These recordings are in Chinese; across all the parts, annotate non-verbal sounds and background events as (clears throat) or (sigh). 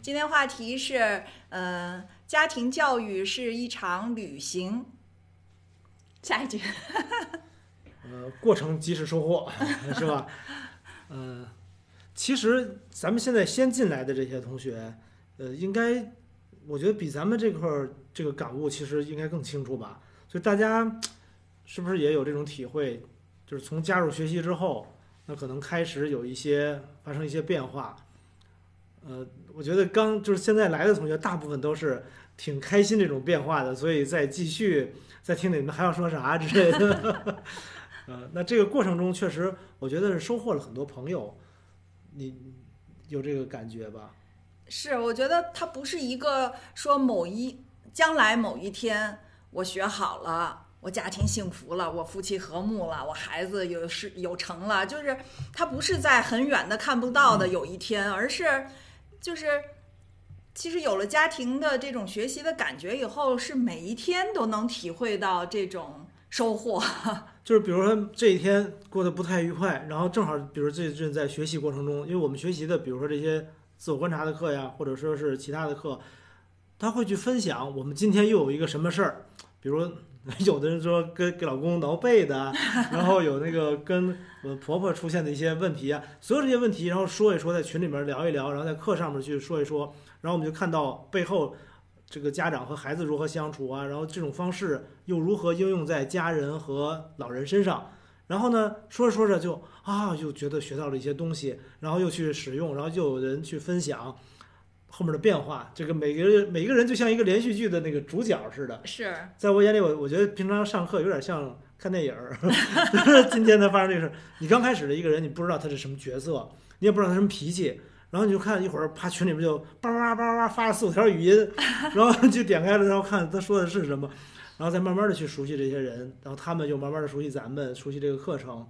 今天话题是，呃，家庭教育是一场旅行。下一句，(laughs) 呃，过程即是收获，(laughs) 是吧？嗯、其实咱们现在先进来的这些同学，呃，应该我觉得比咱们这块儿这个感悟其实应该更清楚吧。所以大家是不是也有这种体会？就是从加入学习之后，那可能开始有一些发生一些变化。呃，我觉得刚就是现在来的同学，大部分都是挺开心这种变化的，所以再继续再听听你们还要说啥之类的。(laughs) 呃，那这个过程中确实，我觉得是收获了很多朋友，你有这个感觉吧？是我觉得它不是一个说某一将来某一天我学好了。我家庭幸福了，我夫妻和睦了，我孩子有是有成了，就是他不是在很远的看不到的有一天，而是就是其实有了家庭的这种学习的感觉以后，是每一天都能体会到这种收获。(laughs) 就是比如说这一天过得不太愉快，然后正好，比如最近在学习过程中，因为我们学习的，比如说这些自我观察的课呀，或者说是其他的课，他会去分享我们今天又有一个什么事儿，比如 (laughs) 有的人说跟给老公挠背的，然后有那个跟我婆婆出现的一些问题啊，所有这些问题，然后说一说，在群里面聊一聊，然后在课上面去说一说，然后我们就看到背后这个家长和孩子如何相处啊，然后这种方式又如何应用在家人和老人身上，然后呢，说着说着就啊，又觉得学到了一些东西，然后又去使用，然后又有人去分享。后面的变化，这个每个人每个人就像一个连续剧的那个主角似的，是在我眼里，我我觉得平常上课有点像看电影儿。(laughs) 今天才发生这个事儿，你刚开始的一个人，你不知道他是什么角色，你也不知道他什么脾气，然后你就看一会儿，啪群里面就叭叭叭叭叭发了四五条语音，(laughs) 然后就点开了，然后看他说的是什么，然后再慢慢的去熟悉这些人，然后他们又慢慢的熟悉咱们，熟悉这个课程，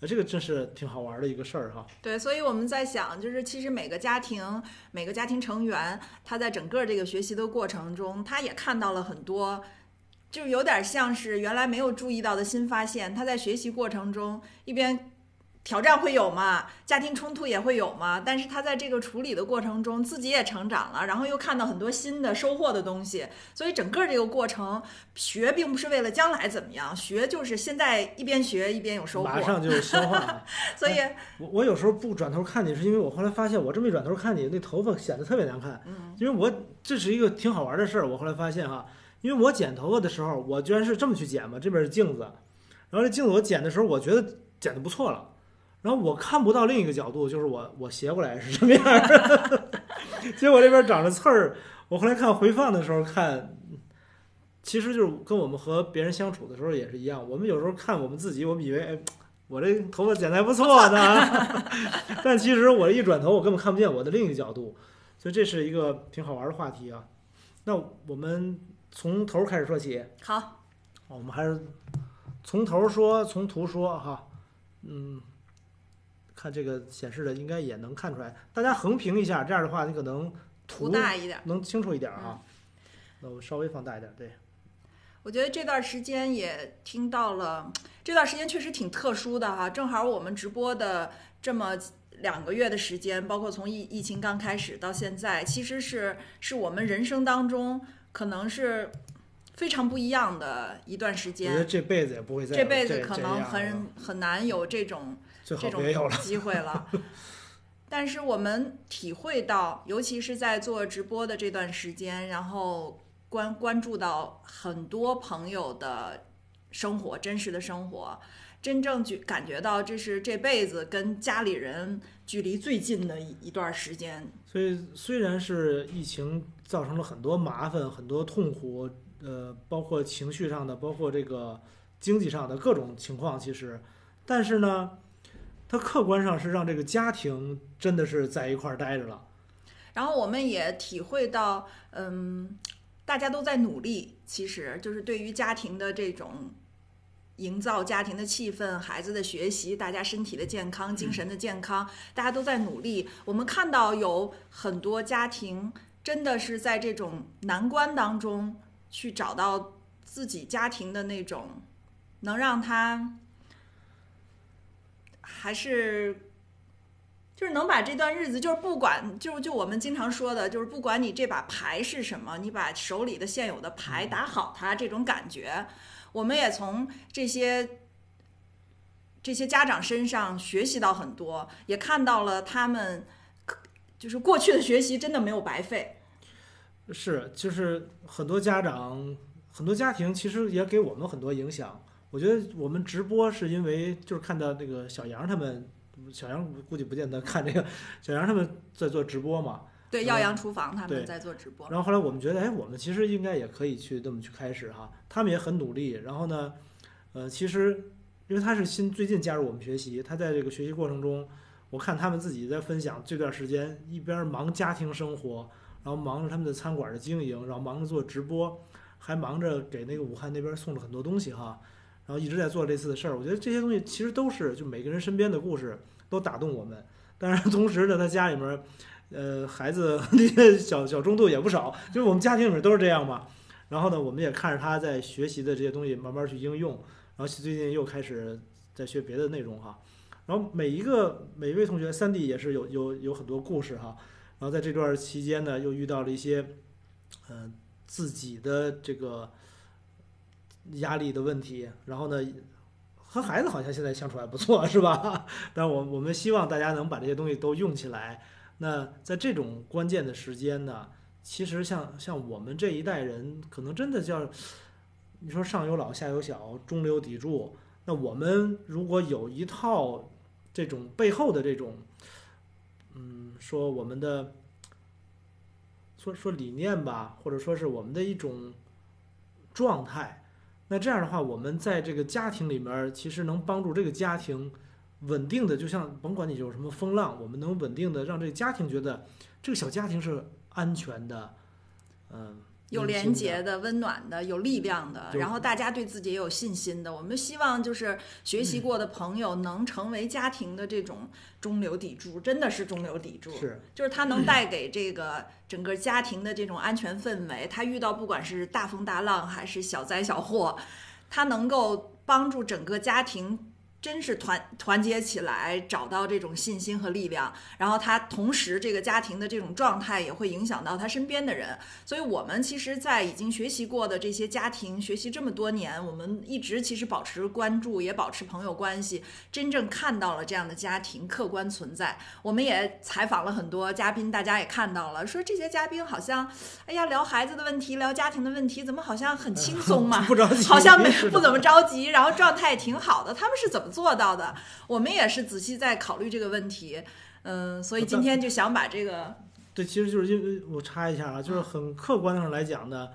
呃，这个真是挺好玩的一个事儿哈。对，所以我们在想，就是其实每个家庭、每个家庭成员，他在整个这个学习的过程中，他也看到了很多，就有点像是原来没有注意到的新发现。他在学习过程中，一边挑战会有嘛，家庭冲突也会有嘛，但是他在这个处理的过程中，自己也成长了，然后又看到很多新的收获的东西。所以整个这个过程，学并不是为了将来怎么样，学就是现在一边学一边有收获。马上就消化了。(laughs) 所以我我有时候不转头看你，是因为我后来发现，我这么一转头看你，那头发显得特别难看。嗯，因为我这是一个挺好玩的事儿，我后来发现哈，因为我剪头发的时候，我居然是这么去剪嘛，这边是镜子，然后这镜子我剪的时候，我觉得剪的不错了，然后我看不到另一个角度，就是我我斜过来是什么样儿，(laughs) 结果这边长着刺儿，我后来看回放的时候看，其实就是跟我们和别人相处的时候也是一样，我们有时候看我们自己，我们以为哎。我这头发剪得还不错呢，(laughs) 但其实我一转头，我根本看不见我的另一个角度，所以这是一个挺好玩的话题啊。那我们从头开始说起，好，我们还是从头说，从图说哈。嗯，看这个显示的应该也能看出来，大家横屏一下，这样的话你可能图图大一点。能清楚一点啊。那我稍微放大一点，对。我觉得这段时间也听到了，这段时间确实挺特殊的哈，正好我们直播的这么两个月的时间，包括从疫疫情刚开始到现在，其实是是我们人生当中可能是非常不一样的一段时间我觉得，这辈子也不会再有这辈子可能很很难有这种这种别有了。机会了。(laughs) 但是我们体会到，尤其是在做直播的这段时间，然后关关注到很多朋友的生活，真实的生活，真正去感觉到这是这辈子跟家里人距离最近的一一段时间。所以虽然是疫情造成了很多麻烦、很多痛苦，呃，包括情绪上的，包括这个经济上的各种情况，其实，但是呢，它客观上是让这个家庭真的是在一块儿待着了。然后我们也体会到，嗯，大家都在努力，其实就是对于家庭的这种营造家庭的气氛、孩子的学习、大家身体的健康、精神的健康，大家都在努力。我们看到有很多家庭真的是在这种难关当中去找到自己家庭的那种能让他还是就是能把这段日子，就是不管，就就我们经常说的，就是不管你这把牌是什么，你把手里的现有的牌打好它，这种感觉，我们也从这些这些家长身上学习到很多，也看到了他们就是过去的学习真的没有白费。是，就是很多家长、很多家庭其实也给我们很多影响。我觉得我们直播是因为就是看到那个小杨他们。小杨估计不见得看这个，小杨他们在做直播嘛？对，耀阳厨房他们在做直播。然后后来我们觉得，哎，我们其实应该也可以去这么去开始哈。他们也很努力。然后呢，呃，其实因为他是新最近加入我们学习，他在这个学习过程中，我看他们自己在分享这段时间一边忙家庭生活，然后忙着他们的餐馆的经营，然后忙着做直播，还忙着给那个武汉那边送了很多东西哈。然后一直在做类似的事儿，我觉得这些东西其实都是就每个人身边的故事都打动我们。当然，(laughs) 同时呢，他家里面，呃，孩子 (laughs) 那些小小中度也不少，就是我们家庭里面都是这样嘛。然后呢，我们也看着他在学习的这些东西慢慢去应用，然后最近又开始在学别的内容哈。然后每一个每一位同学，三弟也是有有有很多故事哈。然后在这段期间呢，又遇到了一些，嗯，自己的这个。压力的问题，然后呢，和孩子好像现在相处还不错，(laughs) 是吧？但我我们希望大家能把这些东西都用起来。那在这种关键的时间呢，其实像像我们这一代人，可能真的叫你说上有老下有小，中流砥柱。那我们如果有一套这种背后的这种，嗯，说我们的说说理念吧，或者说是我们的一种状态。那这样的话，我们在这个家庭里面，其实能帮助这个家庭稳定的，就像甭管你有什么风浪，我们能稳定的让这个家庭觉得这个小家庭是安全的，嗯。有廉洁的、温暖的、有力量的，然后大家对自己也有信心的。我们希望就是学习过的朋友能成为家庭的这种中流砥柱，真的是中流砥柱。是，就是他能带给这个整个家庭的这种安全氛围。他遇到不管是大风大浪还是小灾小祸，他能够帮助整个家庭。真是团团结起来，找到这种信心和力量，然后他同时这个家庭的这种状态也会影响到他身边的人。所以，我们其实，在已经学习过的这些家庭，学习这么多年，我们一直其实保持关注，也保持朋友关系，真正看到了这样的家庭客观存在。我们也采访了很多嘉宾，大家也看到了，说这些嘉宾好像，哎呀，聊孩子的问题，聊家庭的问题，怎么好像很轻松嘛？(laughs) 不着急，好像没不怎么着急，然后状态也挺好的。他们是怎么？做到的，我们也是仔细在考虑这个问题，嗯，所以今天就想把这个，对，其实就是因为我插一下啊，就是很客观上来讲呢，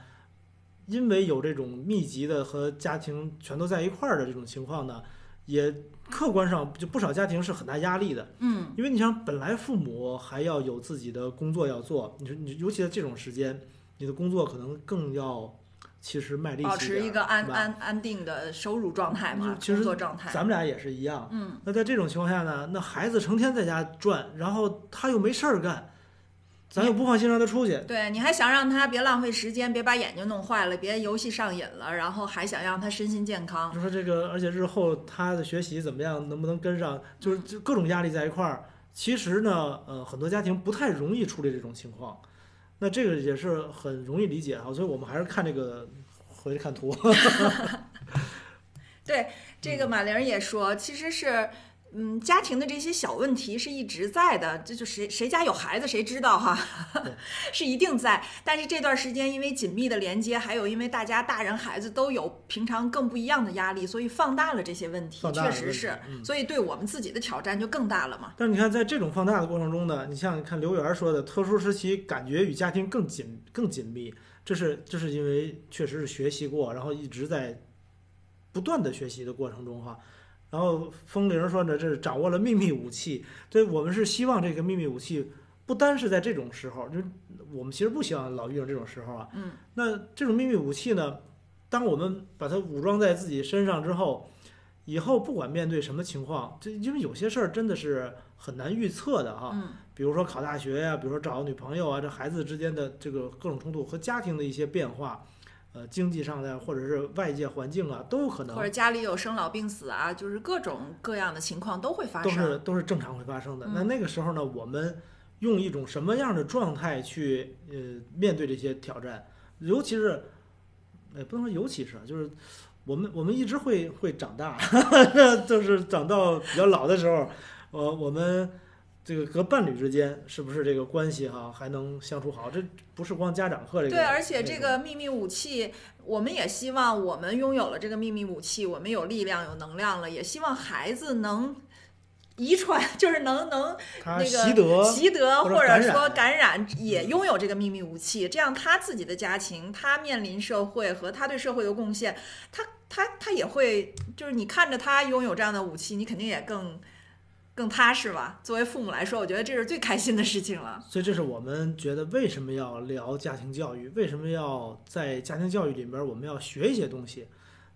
因为有这种密集的和家庭全都在一块儿的这种情况呢，也客观上就不少家庭是很大压力的，嗯，因为你想本来父母还要有自己的工作要做，你说你尤其在这种时间，你的工作可能更要。其实卖力气保持一个安安安定的收入状态嘛，工作状态。咱们俩也是一样。嗯。那在这种情况下呢，那孩子成天在家转，然后他又没事儿干，咱又不放心让他出去。对，你还想让他别浪费时间，别把眼睛弄坏了，别游戏上瘾了，然后还想让他身心健康。就说这个，而且日后他的学习怎么样，能不能跟上，就是就各种压力在一块儿。其实呢，呃，很多家庭不太容易处理这种情况。那这个也是很容易理解啊，所以我们还是看这个，回去看图。(laughs) 对，这个马玲也说，其实是。嗯，家庭的这些小问题是一直在的，这就谁谁家有孩子谁知道哈，是一定在。但是这段时间因为紧密的连接，还有因为大家大人孩子都有平常更不一样的压力，所以放大了这些问题，确实是。所以对我们自己的挑战就更大了嘛。但是你看，在这种放大的过程中呢，你像看刘源说的，特殊时期感觉与家庭更紧更紧密，这是这是因为确实是学习过，然后一直在不断的学习的过程中哈。然后风铃说呢，这是掌握了秘密武器。所以我们是希望这个秘密武器不单是在这种时候，就我们其实不希望老遇上这种时候啊。嗯。那这种秘密武器呢，当我们把它武装在自己身上之后，以后不管面对什么情况，就因为有些事儿真的是很难预测的哈。嗯。比如说考大学呀，比如说找女朋友啊，这孩子之间的这个各种冲突和家庭的一些变化，呃经济上的或者是外界环境啊都有可能或，者家里有生老病死啊，就是各种各样的情况都会发生都是。都是正常会发生的。嗯那那个时候呢，我们用一种什么样的状态去呃面对这些挑战？尤其是，也不能说尤其是啊，就是我们我们一直会会长大，(laughs) 就是长到比较老的时候，呃，我们这个和伴侣之间是不是这个关系哈、还能相处好？这不是光家长和这个对，而且这个秘密武器，我们也希望我们拥有了这个秘密武器，我们有力量、有能量了，也希望孩子能遗传，(laughs) 就是能能那个习得习得，或者说感染，也拥有这个秘密武器，这样他自己的家庭，他面临社会和他对社会的贡献，他他他也会，就是你看着他拥有这样的武器，你肯定也更更踏实吧。作为父母来说，我觉得这是最开心的事情了。所以这是我们觉得为什么要聊家庭教育，为什么要在家庭教育里面我们要学一些东西。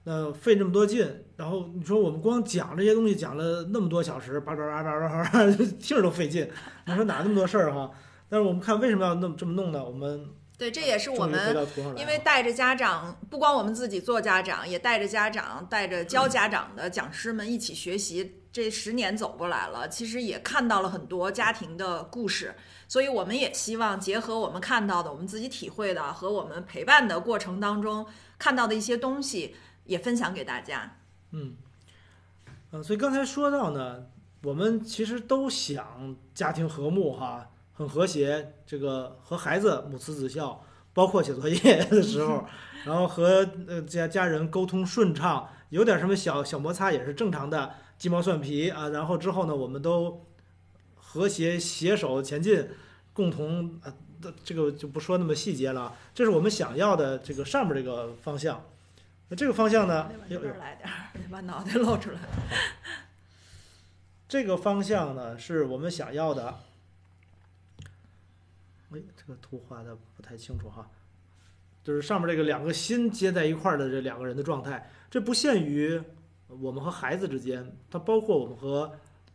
那费这么多劲，然后你说我们光讲这些东西讲了那么多小时，叭叭叭叭叭叭，(laughs) 听着都费劲。你说哪那么多事儿哈？但是我们看为什么要那么这么弄呢？我们对，这也是我们因为带着家长，不光我们自己做家长，也带着家长、带着教家长的讲师们一起学习。这十年走过来了，其实也看到了很多家庭的故事，所以我们也希望结合我们看到的、我们自己体会的和我们陪伴的过程当中看到的一些东西，也分享给大家。嗯，呃，所以刚才说到呢，我们其实都想家庭和睦哈，很和谐，这个和孩子母慈子孝，包括写作业的时候，(laughs) 然后和呃家家人沟通顺畅，有点什么小小摩擦也是正常的，鸡毛蒜皮啊，然后之后呢，我们都和谐携手前进，共同啊，这个就不说那么细节了，这是我们想要的这个上面这个方向。那这个方向呢，往这有有边来点儿，把脑袋露出来。这个方向呢，是我们想要的。哎，这个图画的不太清楚哈，就是上面这个两个心接在一块儿的这两个人的状态，这不限于我们和孩子之间，它包括我们和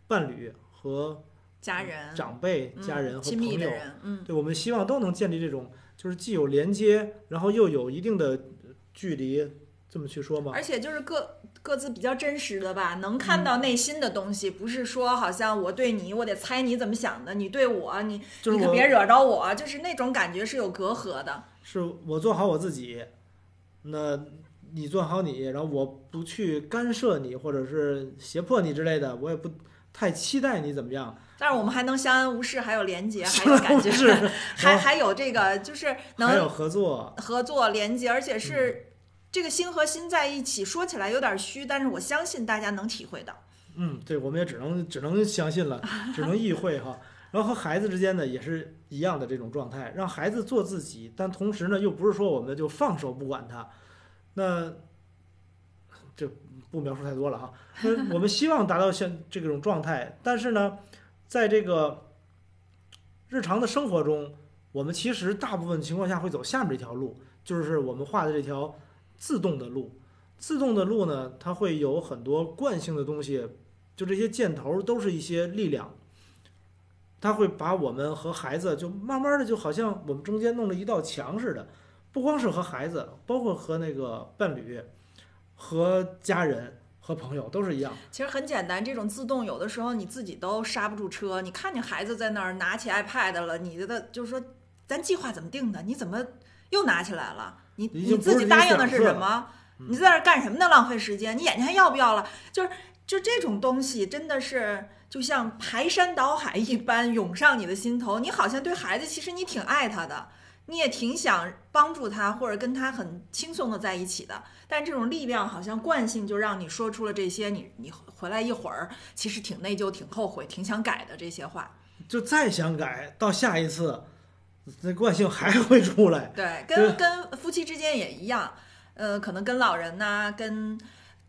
伴侣、和家人、长辈、嗯家人和亲朋友，密的人，嗯，对，我们希望都能建立这种，就是既有连接，然后又有一定的距离，这么去说吗？而且就是各各自比较真实的吧，能看嗯到内心的东西，不是说好像我对你，我得猜你怎么想的，你对我，你你可别惹着我，就是那种感觉是有隔阂的。是我做好我自己，那你做好你，然后我不去干涉你，或者是胁迫你之类的，我也不太期待你怎么样。但是我们还能相安无事，还有连接，还有感觉，是还还有这个就是能还有合作，合作连接，而且是这个心和心在一起，说起来有点虚，但是我相信大家能体会到。嗯，对，我们也只能只能相信了，只能意会哈。然后和孩子之间呢也是一样的这种状态，让孩子做自己，但同时呢又不是说我们就放手不管他，那这不描述太多了哈。那我们希望达到像这种状态，但是呢，在这个日常的生活中，我们其实大部分情况下会走下面这条路，就是我们画的这条自动的路。自动的路呢，它会有很多惯性的东西，就这些箭头都是一些力量，它会把我们和孩子就慢慢的就好像我们中间弄了一道墙似的，不光是和孩子，包括和那个伴侣、和家人、和朋友都是一样。其实很简单，这种自动有的时候你自己都刹不住车。你看见孩子在那儿拿起 iPad 了，你的就是说，咱计划怎么定的？你怎么又拿起来了？你你自己答应的是什么？嗯你在那儿干什么呢？浪费时间！你眼睛还要不要了？就是就这种东西，真的是就像排山倒海一般涌上你的心头。你好像对孩子，其实你挺爱他的，你也挺想帮助他，或者跟他很轻松的在一起的。但这种力量好像惯性就让你说出了这些，你你回来一会儿，其实挺内疚、挺后悔、挺想改的这些话。就再想改，到下一次，那惯性还会出来。对，跟跟夫妻之间也一样，呃，可能跟老人呐、跟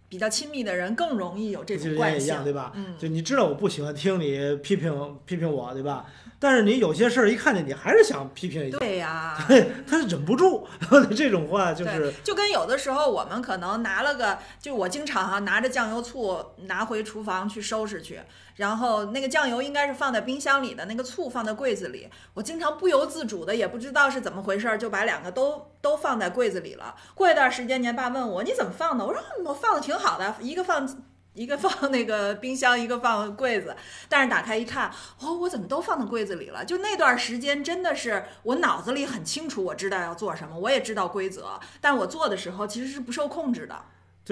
比较亲密的人更容易有这种惯性，对吧？嗯，就你知道我不喜欢听你批评批评我，对吧？但是你有些事儿一看见，你还是想批评一下，对呀，(laughs) 他忍不住 (laughs) 这种话就是，就跟有的时候我们可能拿了个，就我经常哈、拿着酱油醋拿回厨房去收拾去，然后那个酱油应该是放在冰箱里的，那个醋放在柜子里，我经常不由自主的也不知道是怎么回事儿，就把两个都 (laughs) 都放在柜子里了。过一段时间，年爸问我你怎么放的，我说嗯我放的挺好的，一个放。一个放那个冰箱，一个放柜子，但是打开一看，哦，我怎么都放到柜子里了？就那段时间，真的是我脑子里很清楚，我知道要做什么，我也知道规则，但我做的时候其实是不受控制的，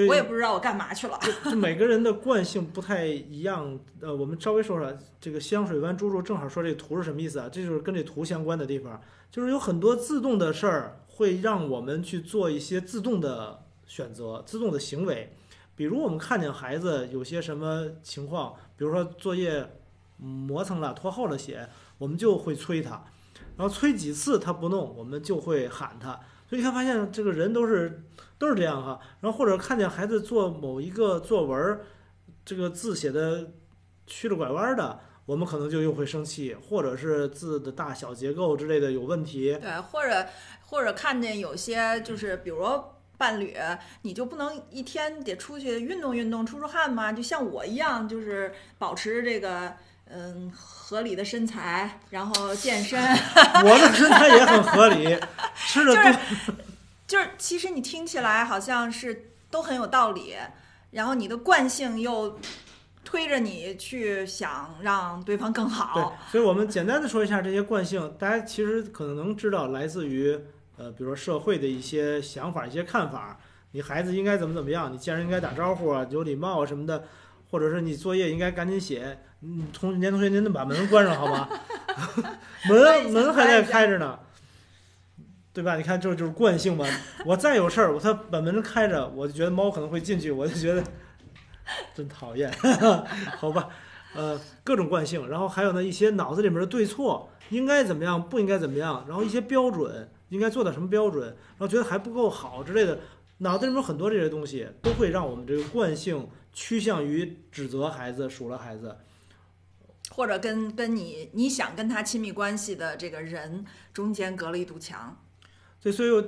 我也不知道我干嘛去了。就每个人的惯性不太一样。呃，我们稍微说说这个香水湾猪猪，正好说这图是什么意思啊？这就是跟这图相关的地方，就是有很多自动的事儿会让我们去做一些自动的选择、自动的行为。比如我们看见孩子有些什么情况，比如说作业磨蹭了、拖后了写，我们就会催他，然后催几次他不弄，我们就会喊他。所以你看，发现这个人都是都是这样哈。然后或者看见孩子做某一个作文，这个字写的曲了拐弯的，我们可能就又会生气，或者是字的大小结构之类的有问题。对，或者或者看见有些就是比如。伴侣，你就不能一天得出去运动运动、出出汗吗？就像我一样，就是保持这个嗯合理的身材，然后健身。(laughs) 我的身材也很合理，吃的 (laughs) 就是就是，其实你听起来好像是都很有道理，然后你的惯性又推着你去想让对方更对好。，所以我们简单的说一下这些惯性，大家其实可能能知道来自于呃，比如说社会的一些想法、一些看法。你孩子应该怎么怎么样，你见人应该打招呼啊，有礼貌啊什么的，或者是你作业应该赶紧写。嗯，同年同学，您能把门关上好吗？(laughs) 门门还在开着呢，对吧？你看，这就是惯性嘛。我再有事儿，我他把门开着，我就觉得猫可能会进去，我就觉得真讨厌，(laughs) 好吧？呃，各种惯性，然后还有呢一些脑子里面的对错，应该怎么样，不应该怎么样，然后一些标准，应该做到什么标准，然后觉得还不够好之类的，脑子里面很多这些东西，都会让我们这个惯性趋向于指责孩子、数落孩子。或者跟跟你你想跟他亲密关系的这个人中间隔了一堵墙。对，所以我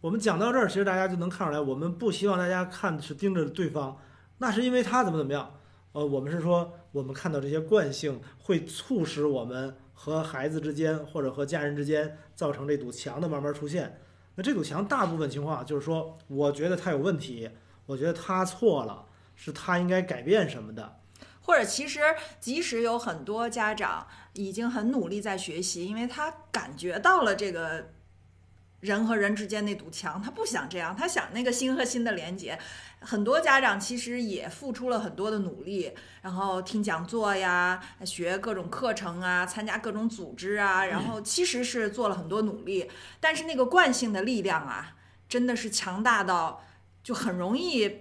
我们讲到这儿，其实大家就能看出来，我们不希望大家看是盯着对方，那是因为他怎么怎么样。呃，我们是说，我们看到这些惯性会促使我们和孩子之间或者和家人之间造成这堵墙的慢慢出现。那这堵墙大部分情况就是说，我觉得他有问题，我觉得他错了，是他应该改变什么的。或者其实，即使有很多家长已经很努力在学习，因为他感觉到了这个人和人之间那堵墙，他不想这样，他想那个心和心的连接。很多家长其实也付出了很多的努力，然后听讲座呀，学各种课程啊，参加各种组织啊，然后其实是做了很多努力，但是那个惯性的力量啊，真的是强大到就很容易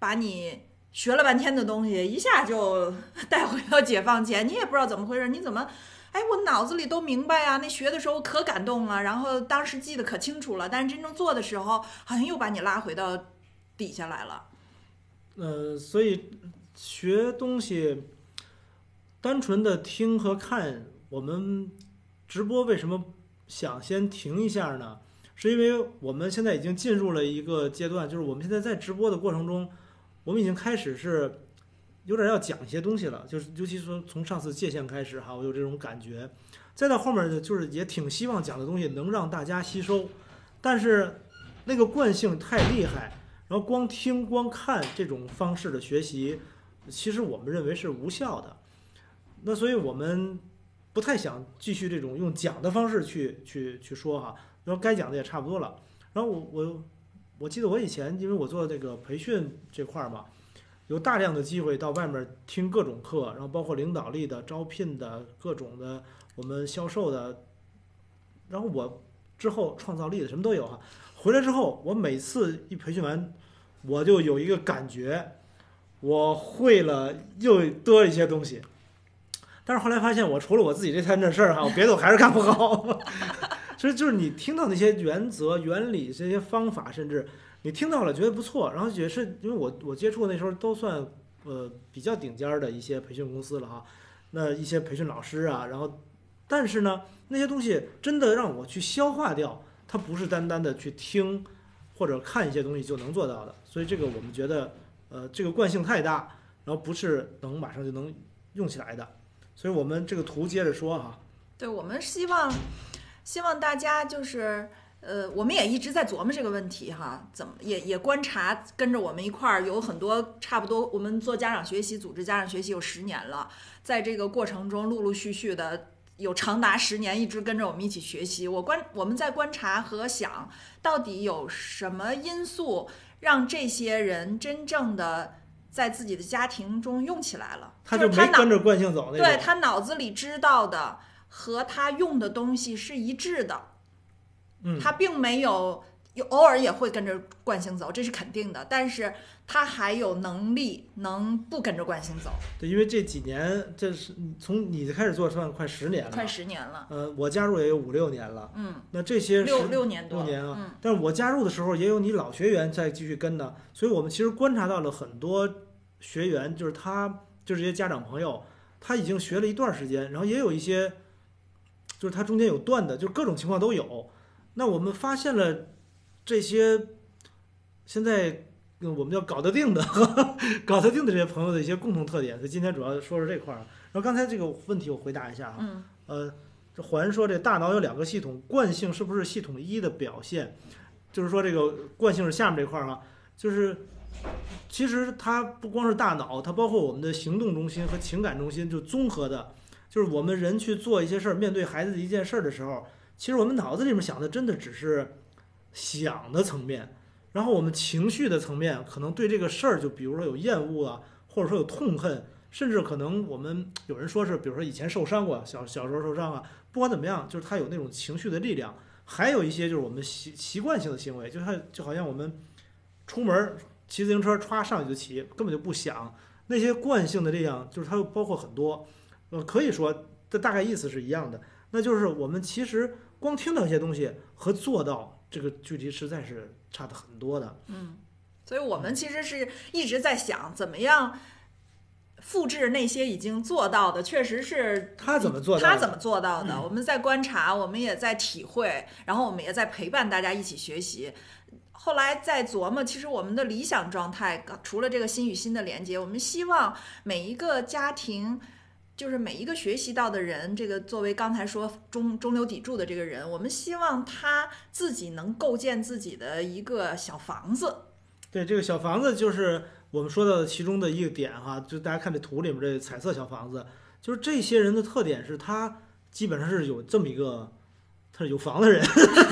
把你。学了半天的东西，一下就 (laughs) 带回到解放前，你也不知道怎么回事，你怎么，哎，我脑子里都明白呀，那学的时候可感动了，然后当时记得可清楚了，但是真正做的时候，好像又把你拉回到底下来了。呃，所以学东西，单纯的听和看，我们直播为什么想先停一下呢？是因为我们现在已经进入了一个阶段，就是我们现在在直播的过程中，我们已经开始是有点要讲一些东西了，就是尤其说从上次界限开始哈，我有这种感觉。再到后面呢，就是也挺希望讲的东西能让大家吸收，但是那个惯性太厉害。然后光听光看这种方式的学习，其实我们认为是无效的。那所以我们不太想继续这种用讲的方式去去去说哈。然后该讲的也差不多了。然后我我我记得我以前因为我做这个培训这块儿嘛，有大量的机会到外面听各种课，然后包括领导力的、招聘的各种的，我们销售的，然后我之后创造力的什么都有哈。回来之后，我每次一培训完，我就有一个感觉，我会了又多一些东西。但是后来发现，我除了我自己这摊这事儿哈，别的我还是干不好。(laughs) 所以就是你听到那些原则、原理、这些方法，甚至你听到了觉得不错，然后也是因为我我接触那时候都算呃比较顶尖儿的一些培训公司了哈。那一些培训老师啊，然后，但是呢，那些东西真的让我去消化掉，它不是单单的去听或者看一些东西就能做到的。所以这个我们觉得，呃，这个惯性太大，然后不是能马上就能用起来的。所以我们这个图接着说哈，对，我们希望希望大家就是。呃，我们也一直在琢磨这个问题哈，怎么也也观察，跟着我们一块儿有很多差不多，我们做家长学习、组织家长学习有十年了，在这个过程中陆陆续续的有长达十年一直跟着我们一起学习。我观我们在观察和想到底有什么因素让这些人真正的在自己的家庭中用起来了，他就没跟着惯性走。对他脑子里知道的和他用的东西是一致的。嗯，他并没有有偶尔也会跟着惯性走，这是肯定的。但是他还有能力能不跟着惯性走，对，因为这几年这是从你开始做算快十年了，快十年了。呃，我加入也有五六年了。嗯，那这些六十六年多，六年啊嗯，但是我加入的时候也有你老学员在继续跟的，所以我们其实观察到了很多学员，就是他就是这些家长朋友，他已经学了一段时间，然后也有一些就是他中间有断的，就各种情况都有。那我们发现了这些现在嗯我们叫搞得定的 (laughs) 搞得定的这些朋友的一些共同特点，所以今天主要说说这块儿。然后刚才这个问题我回答一下啊，嗯呃，这环说这大脑有两个系统，惯性是不是系统一的表现？就是说这个惯性是下面这块儿啊，就是其实它不光是大脑，它包括我们的行动中心和情感中心，就综合的，就是我们人去做一些事儿，面对孩子的一件事儿的时候，其实我们脑子里面想的真的只是想的层面，然后我们情绪的层面可能对这个事儿，就比如说有厌恶啊，或者说有痛恨。甚至可能我们有人说是，比如说以前受伤过，小小时候受伤啊，不管怎么样，就是他有那种情绪的力量。还有一些就是我们习习惯性的行为，就他就好像我们出门骑自行车歘上去就骑，根本就不想那些惯性的力量，就是它又包括很多，呃，可以说这大概意思是一样的。那就是我们其实光听到一些东西和做到这个距离实在是差的很多的。嗯，所以我们其实是一直在想怎么样。复制那些已经做到的，确实是他怎么做到的？他怎么做到的？我们在观察，我们也在体会，然后我们也在陪伴大家一起学习。后来在琢磨，其实我们的理想状态，除了这个心与心的连接，我们希望每一个家庭，就是每一个学习到的人，这个作为刚才说中中流砥柱的这个人，我们希望他自己能构建自己的一个小房子。对，这个小房子就是。我们说到的其中的一个点哈，就大家看这图里面这彩色小房子，就是这些人的特点是他基本上是有这么一个，他是有房的人，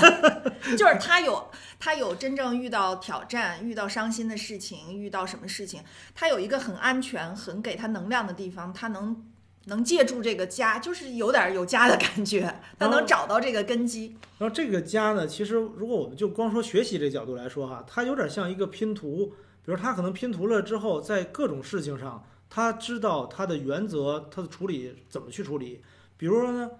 (laughs) 就是他有他有真正遇到挑战、遇到伤心的事情、遇到什么事情，他有一个很安全、很给他能量的地方，他能能借助这个家，就是有点有家的感觉，他能找到这个根基。然后这个家呢，其实如果我们就光说学习这角度来说哈，它有点像一个拼图。比如他可能拼图了之后，在各种事情上，他知道他的原则，他的处理怎么去处理。比如说呢，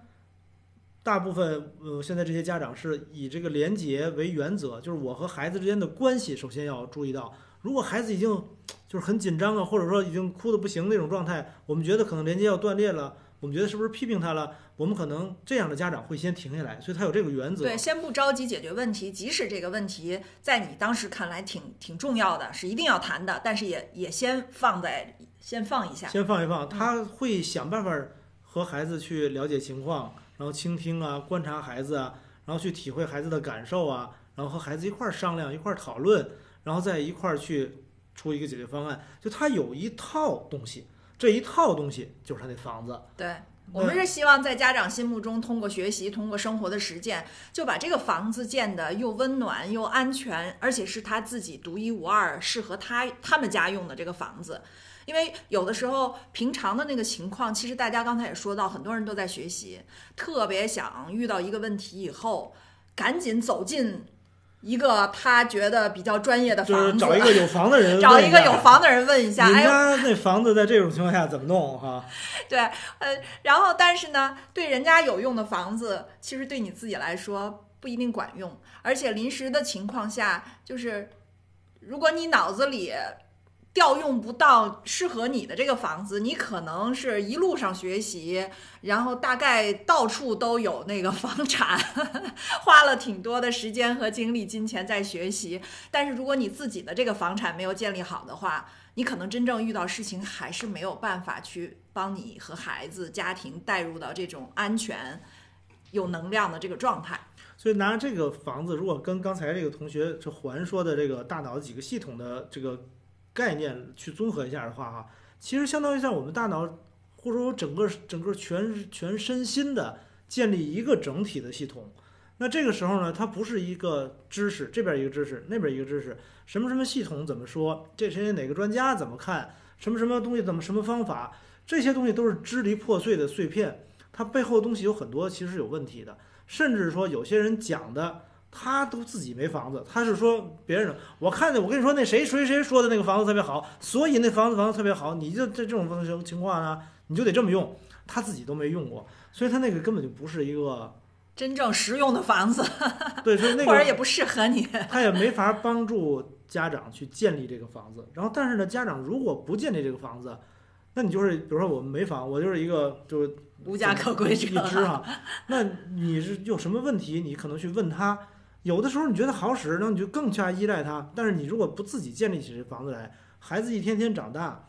大部分呃现在这些家长是以这个廉洁为原则，就是我和孩子之间的关系，首先要注意到，如果孩子已经就是很紧张啊，或者说已经哭得不行那种状态，我们觉得可能连接要断裂了，我们觉得是不是批评他了？我们可能这样的家长会先停下来，所以他有这个原则。对，先不着急解决问题，即使这个问题在你当时看来挺挺重要的，是一定要谈的，但是也也先放在先放一下，先放一放。他会想办法和孩子去了解情况，然后倾听啊，观察孩子啊，然后去体会孩子的感受啊，然后和孩子一块儿商量，一块儿讨论，然后再一块儿去出一个解决方案。就他有一套东西，这一套东西就是他那房子。对。我们是希望在家长心目中，通过学习，通过生活的实践，就把这个房子建得又温暖又安全，而且是他自己独一无二、适合他他们家用的这个房子。因为有的时候平常的那个情况，其实大家刚才也说到，很多人都在学习，特别想遇到一个问题以后，赶紧走进。一个他觉得比较专业的房子，找一个有房的人，(laughs) 找一个有房的人问一下，哎家那房子在这种情况下怎么弄哈？(laughs) 对，呃，然后但是呢，对人家有用的房子，其实对你自己来说不一定管用，而且临时的情况下，就是如果你脑子里调用不到适合你的这个房子，你可能是一路上学习，然后大概到处都有那个房产，(laughs) 花了挺多的时间和精力、金钱在学习。但是如果你自己的这个房产没有建立好的话，你可能真正遇到事情还是没有办法去帮你和孩子、家庭带入到这种安全、有能量的这个状态。所以拿这个房子，如果跟刚才这个同学这环说的这个大脑几个系统的这个概念去综合一下的话，哈，其实相当于像我们大脑或者说整个整个全全身心的建立一个整体的系统。那这个时候呢，它不是一个知识，这边一个知识，那边一个知识，什么什么系统怎么说，这谁哪个专家怎么看，什么什么东西怎么什么方法，这些东西都是支离破碎的碎片，它背后的东西有很多其实有问题的。甚至说有些人讲的，他都自己没房子，他是说别人的。我看见我跟你说那谁谁谁说的那个房子特别好，所以那房子房子特别好，你就这这种情情况呢，你就得这么用。他自己都没用过，所以他那个根本就不是一个 (laughs) 真正实用的房子，对，所以那个或者也不适合你。他也没法帮助家长去建立这个房子。然后，但是呢，家长如果不建立这个房子，那你就是比如说我们没房，我就是一个就是。无家可归者，一只哈，那你是有什么问题？你可能去问他。有的时候你觉得好使，那你就更加依赖他。但是你如果不自己建立起这房子来，孩子一天天长大，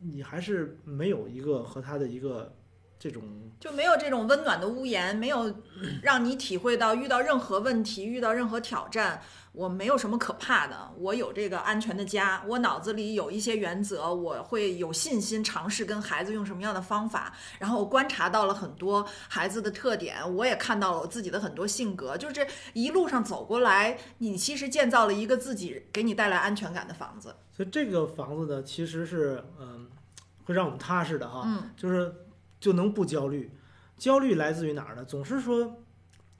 你还是没有一个和他的一个。这种就没有这种温暖的屋檐，没有 (clears throat) 让你体会到遇到任何问题、遇到任何挑战，我没有什么可怕的。我有这个安全的家，我脑子里有一些原则，我会有信心尝试跟孩子用什么样的方法。然后我观察到了很多孩子的特点，我也看到了我自己的很多性格。就是这一路上走过来，你其实建造了一个自己给你带来安全感的房子。所以这个房子呢，其实是嗯，会让我们踏实的哈。嗯，就是。就能不焦虑，焦虑来自于哪儿呢？总是说，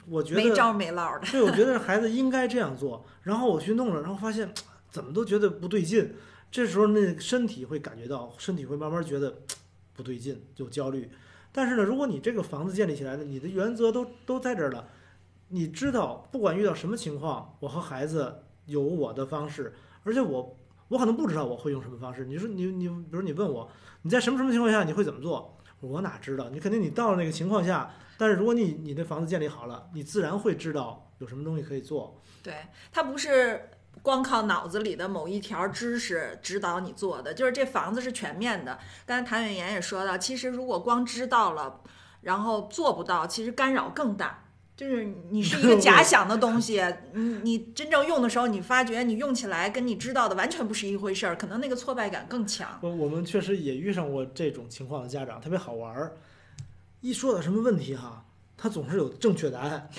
我觉得没招没落的。对，我觉得孩子应该这样做，然后我去弄了，然后发现 (tsk) 怎么都觉得不对劲。这时候那身体会感觉到，身体会慢慢觉得 (tsk) 不对劲，就焦虑。但是呢，如果你这个房子建立起来了，你的原则都都在这儿了，你知道不管遇到什么情况，我和孩子有我的方式，而且我我可能不知道我会用什么方式。你说你你，比如你问我，你在什么什么情况下你会怎么做？我哪知道？你肯定你到了那个情况下，但是如果你你的房子建立好了，你自然会知道有什么东西可以做。对，它不是光靠脑子里的某一条知识指导你做的，就是这房子是全面的。刚才谭远岩也说到，其实如果光知道了，然后做不到，其实干扰更大。就是你是一个 (laughs) 假想的东西，你你真正用的时候，你发觉你用起来跟你知道的完全不是一回事儿，可能那个挫败感更强。我我们确实也遇上过这种情况的家长，特别好玩儿。一说到什么问题哈，他总是有正确答案。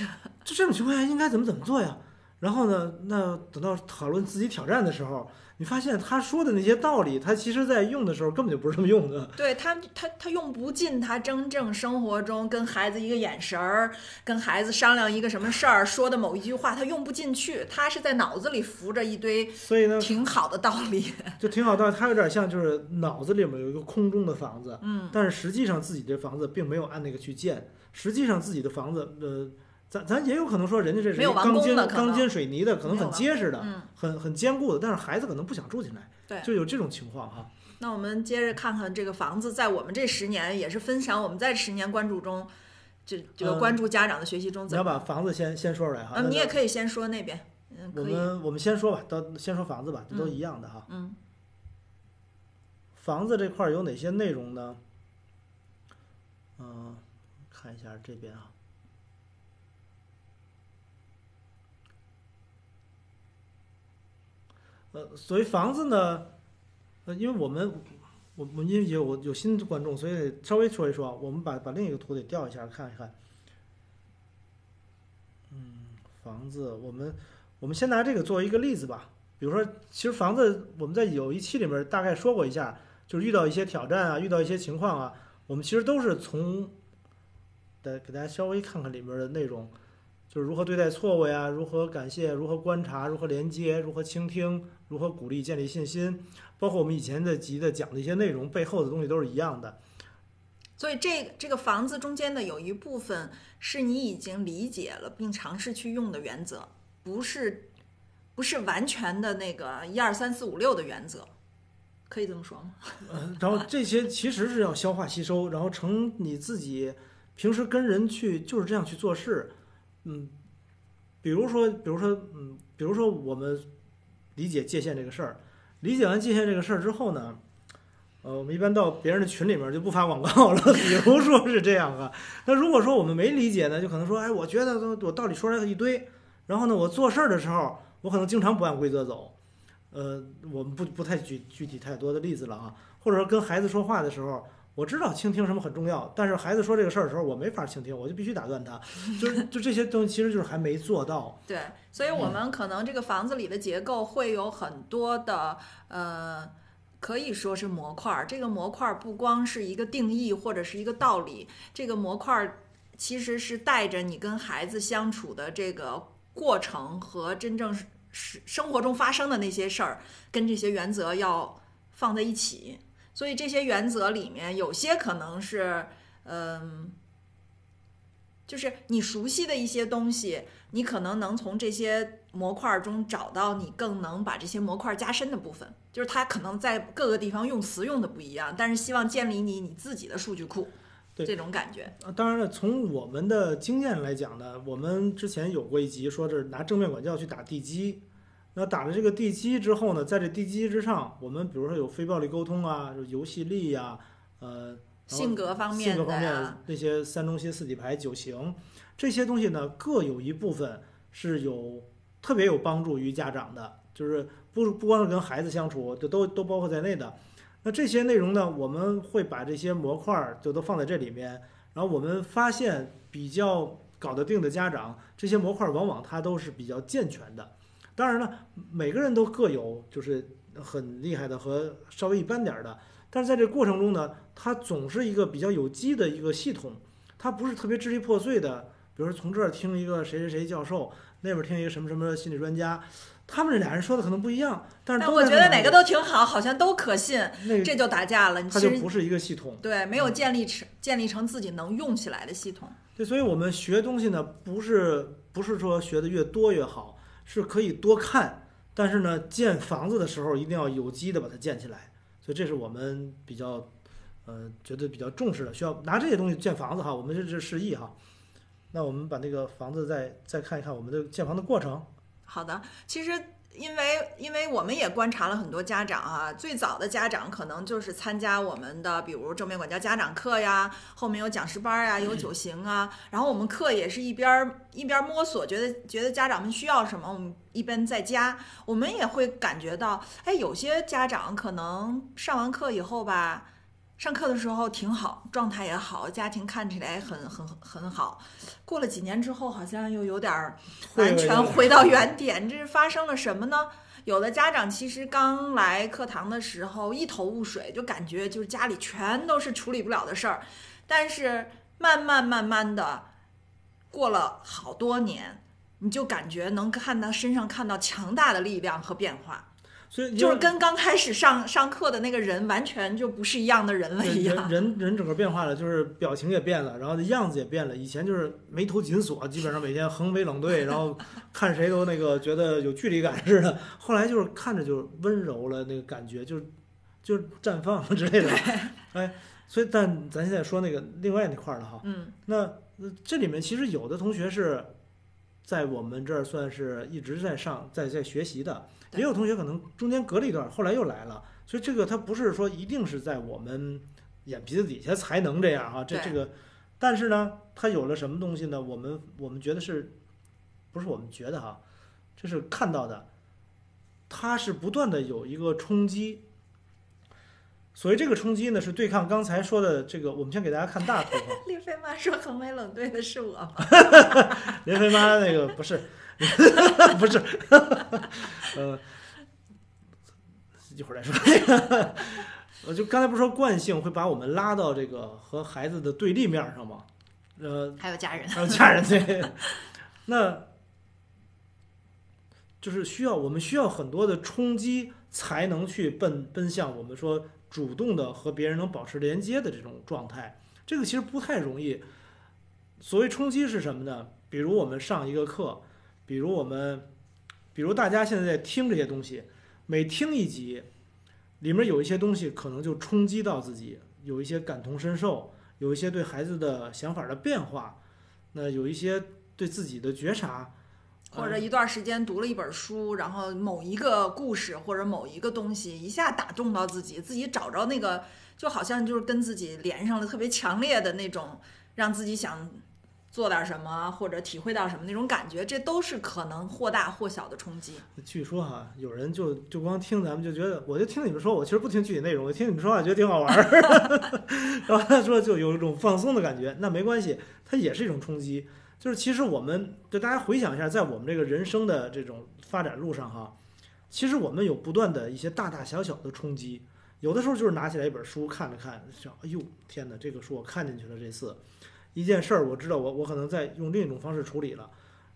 就这种情况下应该怎么怎么做呀？然后呢，那等到讨论自己挑战的时候。你发现他说的那些道理，他其实在用的时候根本就不是这么用的。对他，他他用不进他真正生活中跟孩子一个眼神儿，跟孩子商量一个什么事儿说的某一句话，他用不进去。他是在脑子里浮着一堆，所以呢，挺好的道理，(laughs) 就挺好道理。他有点像就是脑子里面有一个空中的房子，嗯，但是实际上自己这房子并没有按那个去建，实际上自己的房子，呃。咱咱也有可能说，人家这是钢筋钢筋水泥的，可能很结实的，很很坚固的，但是孩子可能不想住进来，对，就有这种情况哈。那我们接着看看这个房子，在我们这十年也是分享我们在十年关注中，这这个关注家长的学习中，你要把房子先先说出来哈。嗯，你也可以先说那边，嗯，我们我们先说吧，到先说房子吧，这都一样的哈。嗯。房子这块有哪些内容呢？嗯，看一下这边啊。呃，所以房子呢，呃，因为我们，我我因为有有新观众，所以稍微说一说。我们把把另一个图得调一下看一看。嗯，房子，我们我们先拿这个作为一个例子吧。比如说，其实房子我们在有一期里面大概说过一下，就是遇到一些挑战啊，遇到一些情况啊，我们其实都是从，来给大家稍微看看里面的内容。就是如何对待错误呀？如何感谢？如何观察？如何连接？如何倾听？如何鼓励？建立信心？包括我们以前的集的讲的一些内容，背后的东西都是一样的。所以这这个房子中间的有一部分是你已经理解了并尝试去用的原则，不是不是完全的那个一二三四五六的原则。可以这么说吗？呃，然后这些其实是要消化吸收，然后成你自己平时跟人去就是这样去做事，嗯，比如说，比如说，嗯，比如说我们理解界限这个事儿，理解完界限这个事儿之后呢，呃，我们一般到别人的群里面就不发广告了，(laughs) 比如说是这样啊。那如果说我们没理解呢，就可能说，哎，我觉得我道理说了一堆，然后呢，我做事儿的时候，我可能经常不按规则走。呃，我们不不太举具体太多的例子了啊，或者说跟孩子说话的时候，我知道倾听什么很重要，但是孩子说这个事儿的时候，我没法倾听，我就必须打断他，(laughs) 就是就这些东西其实就是还没做到。对，所以我们可能这个房子里的结构会有很多的呃，可以说是模块儿。这个模块儿不光是一个定义或者是一个道理，这个模块儿其实是带着你跟孩子相处的这个过程和真正。是生活中发生的那些事儿，跟这些原则要放在一起。所以这些原则里面有些可能是，嗯，就是你熟悉的一些东西，你可能能从这些模块中找到你更能把这些模块加深的部分。就是它可能在各个地方用词用的不一样，但是希望建立你你自己的数据库。这种感觉啊，当然了，从我们的经验来讲呢，我们之前有过一集，说是拿正面管教去打地基。那打了这个地基之后呢，在这地基之上，我们比如说有非暴力沟通啊，游戏力呀，呃，性格方面、性格方面那些三中心、四底牌、九型这些东西呢，各有一部分是有特别有帮助于家长的，就是不不光是跟孩子相处，就都都包括在内的。那这些内容呢，我们会把这些模块儿就都放在这里面。然后我们发现，比较搞得定的家长，这些模块儿往往它都是比较健全的。当然了，每个人都各有就是很厉害的和稍微一般点儿的。但是在这过程中呢，它总是一个比较有机的一个系统，它不是特别支离破碎的。比如说从这儿听一个谁谁谁教授，那边听一个什么什么心理专家。他们这俩人说的可能不一样，但是我觉得哪个都挺好，好像都可信，这就打架了。它就不是一个系统，对，没有建立成建立成自己能用起来的系统。对，所以我们学东西呢，不是不是说学的越多越好，是可以多看，但是呢，建房子的时候一定要有机的把它建起来。所以这是我们比较呃觉得比较重视的，需要拿这些东西建房子哈。我们这是示意哈。那我们把那个房子再再看一看我们的建房的过程。好的，其实因为因为我们也观察了很多家长啊，最早的家长可能就是参加我们的，比如正面管教家长课呀，后面有讲师班呀，有九行啊，然后我们课也是一边一边摸索，觉得觉得家长们需要什么，我们一边在加，我们也会感觉到，哎，有些家长可能上完课以后吧。上课的时候挺好，状态也好，家庭看起来很很很好。过了几年之后，好像又有点儿完全回到原点。这是发生了什么呢？有的家长其实刚来课堂的时候一头雾水，就感觉就是家里全都是处理不了的事儿。但是慢慢慢慢的过了好多年，你就感觉能看到身上看到强大的力量和变化。所以就是跟刚开始上上课的那个人完全就不是一样的人了一样。人人整个变化了，就是表情也变了，然后样子也变了。以前就是眉头紧锁，基本上每天横眉冷对，然后 (laughs) 看谁都那个觉得有距离感似的。后来就是看着就温柔了，那个感觉就就绽放之类的。哎，所以但咱现在说那个另外那块儿了哈。嗯。那这里面其实有的同学是在我们这儿算是一直在上在在学习的。也有同学可能中间隔了一段，后来又来了，所以这个他不是说一定是在我们眼皮子底下才能这样啊，这这个，但是呢，他有了什么东西呢？我们我们觉得是，不是我们觉得哈，这是看到的，他是不断的有一个冲击，所以这个冲击呢，是对抗刚才说的这个。我们先给大家看大图。(laughs) 林飞妈说横眉冷对的是我吗？(laughs) 林飞妈那个不是。(laughs) 不是，(laughs) 呃，一会儿再说。我 (laughs) 就刚才不是说惯性会把我们拉到这个和孩子的对立面上吗？呃，还有家人，还有家人对，那就是需要我们需要很多的冲击，才能去奔奔向我们说主动的和别人能保持连接的这种状态。这个其实不太容易。所谓冲击是什么呢？比如我们上一个课。比如我们，比如大家现在在听这些东西，每听一集，里面有一些东西可能就冲击到自己，有一些感同身受，有一些对孩子的想法的变化，那有一些对自己的觉察，或者一段时间读了一本书，然后某一个故事或者某一个东西一下打动到自己，自己找着那个，就好像就是跟自己连上了特别强烈的那种，让自己想做点什么或者体会到什么那种感觉，这都是可能或大或小的冲击。据说哈，有人就就光听咱们就觉得，我就听你们说，我其实不听具体内容，我听你们说话觉得挺好玩儿，(laughs) 然后他说就有一种放松的感觉，那没关系，它也是一种冲击。就是其实我们就大家回想一下，在我们这个人生的这种发展路上哈，其实我们有不断的一些大大小小的冲击，有的时候就是拿起来一本书看了看，想哎呦天哪，这个书我看进去了，这次一件事儿我知道我我可能在用另一种方式处理了，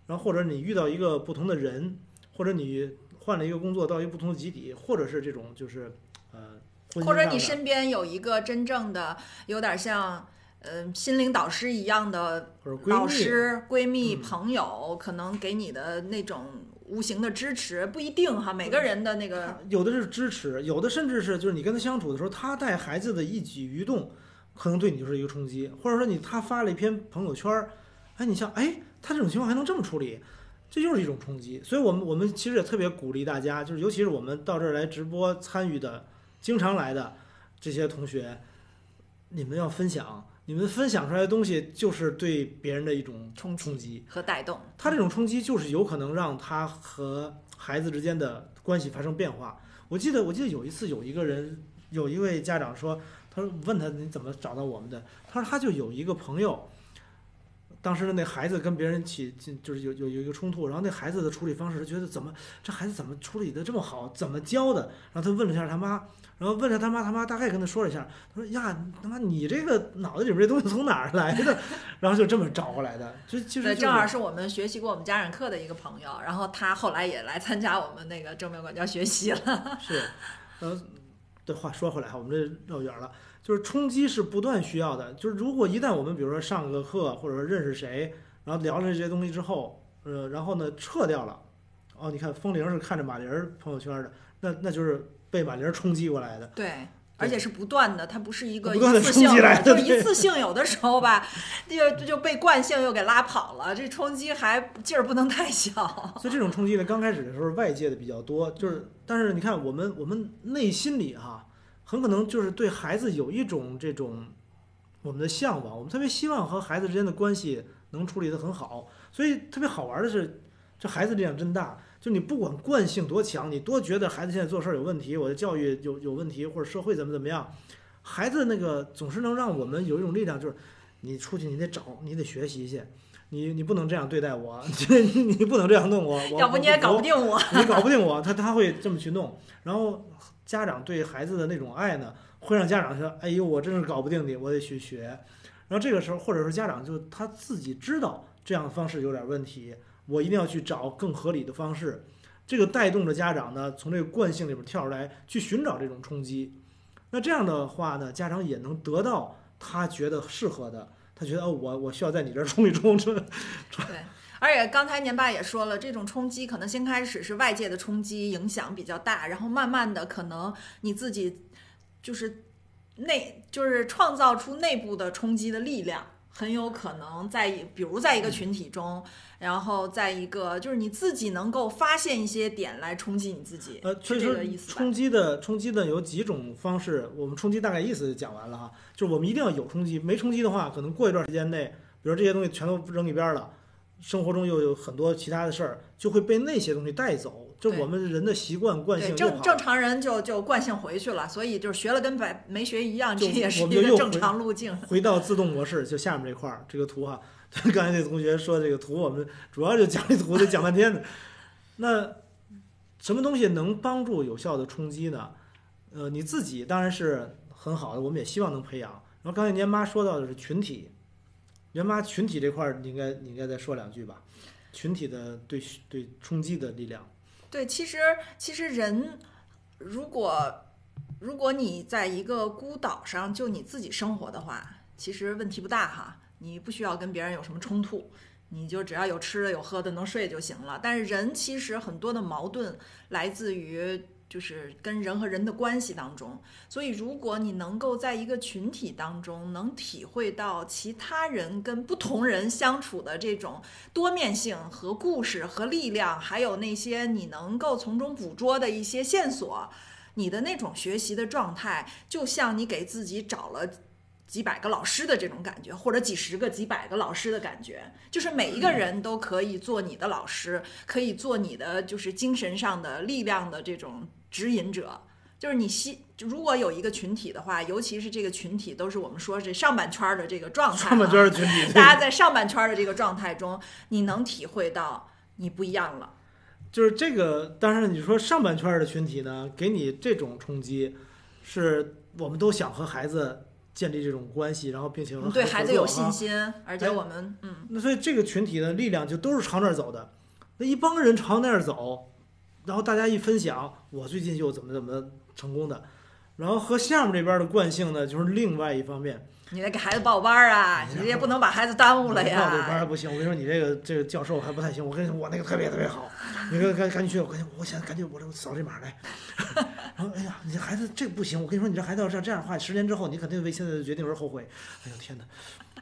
然后或者你遇到一个不同的人，或者你换了一个工作到一个不同的集体，或者是这种就是呃，或者你身边有一个真正的有点像，呃，心灵导师一样的老师、闺蜜、嗯。朋友，可能给你的那种无形的支持，不一定哈，每个人的那个有的是支持，有的甚至是就是你跟他相处的时候，他带孩子的一举一动，可能对你就是一个冲击，或者说你他发了一篇朋友圈儿，哎，你像哎，他这种情况还能这么处理，这就是一种冲击。所以我们我们其实也特别鼓励大家，就是尤其是我们到这儿来直播参与的，经常来的这些同学，你们要分享，你们分享出来的东西就是对别人的一种冲冲击。和带动。他这种冲击就是有可能让他和孩子之间的关系发生变化。我记得，我记得有一次有一个人，有一位家长说，他说问他你怎么找到我们的？他说他就有一个朋友，当时的那孩子跟别人起进就是有有有一个冲突，然后那孩子的处理方式，他觉得怎么这孩子怎么处理的这么好，怎么教的？然后他问了一下他妈，然后问了他妈，他妈大概跟他说了一下，他说呀，他妈你这个脑子里面这东西从哪儿来的？(laughs) 然后就这么找过来的，就其实，就是正好是我们学习过我们家长课的一个朋友，然后他后来也来参加我们那个正面管教学习了。是，呃，对，话说回来哈，我们这绕远了。就是冲击是不断需要的，就是如果一旦我们比如说上个课，或者说认识谁，然后聊了这些东西之后，呃，然后呢撤掉了，哦，你看风铃是看着马玲儿朋友圈的，那那就是被马玲儿冲击过来的。对，而且是不断的，它不是一个一次性的就是一次性，有的时候吧，就就被惯性又给拉跑了，这冲击还劲儿不能太小。所以这种冲击呢，刚开始的时候外界的比较多，就是但是你看我们我们内心里哈，很可能就是对孩子有一种这种我们的向往，我们特别希望和孩子之间的关系能处理得很好。所以特别好玩的是，这孩子力量真大。就你不管惯性多强，你多觉得孩子现在做事儿有问题，我的教育有有问题，或者社会怎么怎么样，孩子那个总是能让我们有一种力量，就是你出去你得找，你得学习去。你你不能这样对待我，你你不能这样弄我，我要不你也搞不定。定我。你搞不定我，他他会这么去弄。然后家长对孩子的那种爱呢，会让家长说：“哎呦，我真是搞不定你，我得去学。”然后这个时候，或者说家长就他自己知道这样的方式有点问题，我一定要去找更合理的方式。这个带动着家长呢，从这个惯性里边跳出来，去寻找这种冲击。那这样的话呢，家长也能得到他觉得适合的，他觉得哦，我我需要在你这儿冲一冲，这对，而且刚才年爸也说了，这种冲击可能先开始是外界的冲击影响比较大，然后慢慢的可能你自己就是内就是创造出内部的冲击的力量，很有可能在一比如在一个群体中，然后在一个就是你自己能够发现一些点来冲击你自己，呃，所是这以说个意思吧？冲击的冲击的有几种方式，我们冲击大概意思就讲完了哈，就是我们一定要有冲击，没冲击的话，可能过一段时间内，比如这些东西全都扔一边了，生活中又有很多其他的事儿，就会被那些东西带走，就我们人的习惯惯性正正常人就就惯性回去了，所以就是学了跟白没学一样，这也是一个正常路径。(laughs) 回到自动模式，就下面这块儿这个图哈，(laughs) 刚才那同学说这个图，我们主要就讲这图，得讲半天的。(laughs) 那什么东西能帮助有效的冲击呢？呃，你自己当然是很好的，我们也希望能培养。然后刚才您妈说到的是群体，年妈群体这块儿，你应该你应该再说两句吧？群体的对对冲击的力量，对，其实其实人如果如果你在一个孤岛上就你自己生活的话，其实问题不大哈，你不需要跟别人有什么冲突，你就只要有吃的有喝的能睡就行了。但是人其实很多的矛盾来自于就是跟人和人的关系当中。所以，如果你能够在一个群体当中，能体会到其他人跟不同人相处的这种多面性和故事和力量，还有那些你能够从中捕捉的一些线索，你的那种学习的状态，就像你给自己找了。几百个老师的这种感觉，或者几十个、几百个老师的感觉，就是每一个人都可以做你的老师，可以做你的就是精神上的力量的这种指引者。就是你希如果有一个群体的话，尤其是这个群体都是我们说这上半圈的这个状态，上半圈的群体，(laughs) 大家 (laughs) 在上半圈的这个状态中，你能体会到你不一样了。就是这个，当然你说上半圈的群体呢，给你这种冲击，是我们都想和孩子。建立这种关系，然后并且对孩子有信心，而且我们嗯，那所以这个群体的力量就都是朝那儿走的。那一帮人朝那儿走，然后大家一分享，我最近就怎么怎么成功的，然后和下面这边的惯性呢，就是另外一方面。你得给孩子报班儿啊，你也不能把孩子耽误了呀。报这班还不行，我跟你说，你这个这个教授还不太行。我跟你说，我那个特别特别好，你赶赶赶紧去，我赶紧，我想赶紧我这扫这码来。(laughs) 然后哎呀，你孩子这不行，我跟你说，你这孩子要是这样的话，十年之后你肯定为现在的决定而后悔。哎呦天哪，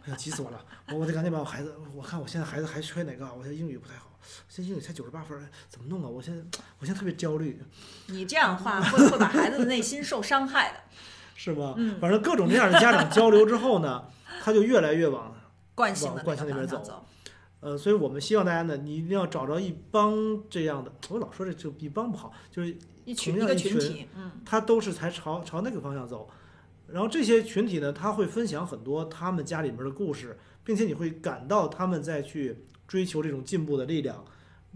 哎呀急死我了，我我得赶紧把我孩子，我看我现在孩子还缺哪个？我这英语不太好，现在英语才九十八分，怎么弄啊？我现在我现在特别焦虑。你这样的话会会把孩子的内心受伤害的。(laughs) 是吧？反正各种这样的家长交流之后呢，他就越来越往惯性惯性那边走。呃，所以我们希望大家呢，你一定要找着一帮这样的。我老说这就一帮不好，就是一群一个群体，嗯，他都是才朝朝那个方向走。然后这些群体呢，他会分享很多他们家里面的故事，并且你会感到他们在去追求这种进步的力量。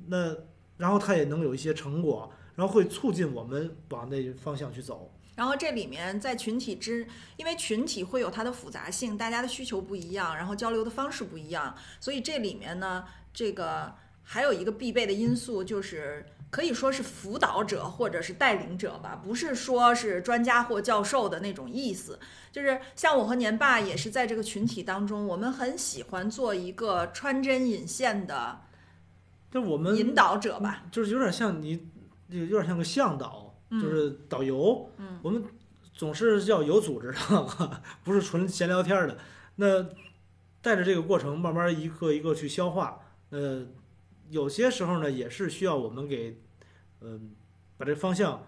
那然后他也能有一些成果，然后会促进我们往那方向去走。然后这里面在群体之，因为群体会有它的复杂性，大家的需求不一样，然后交流的方式不一样，所以这里面呢，这个还有一个必备的因素，就是可以说是辅导者或者是带领者吧，不是说是专家或教授的那种意思。就是像我和年爸也是在这个群体当中，我们很喜欢做一个穿针引线的，就我们引导者吧，就是有点像你，有点像个向导。就是导游，我们总是要有组织的，(laughs) 不是纯闲聊天的。那带着这个过程，慢慢一个一个去消化。呃，有些时候呢，也是需要我们给，嗯，把这方向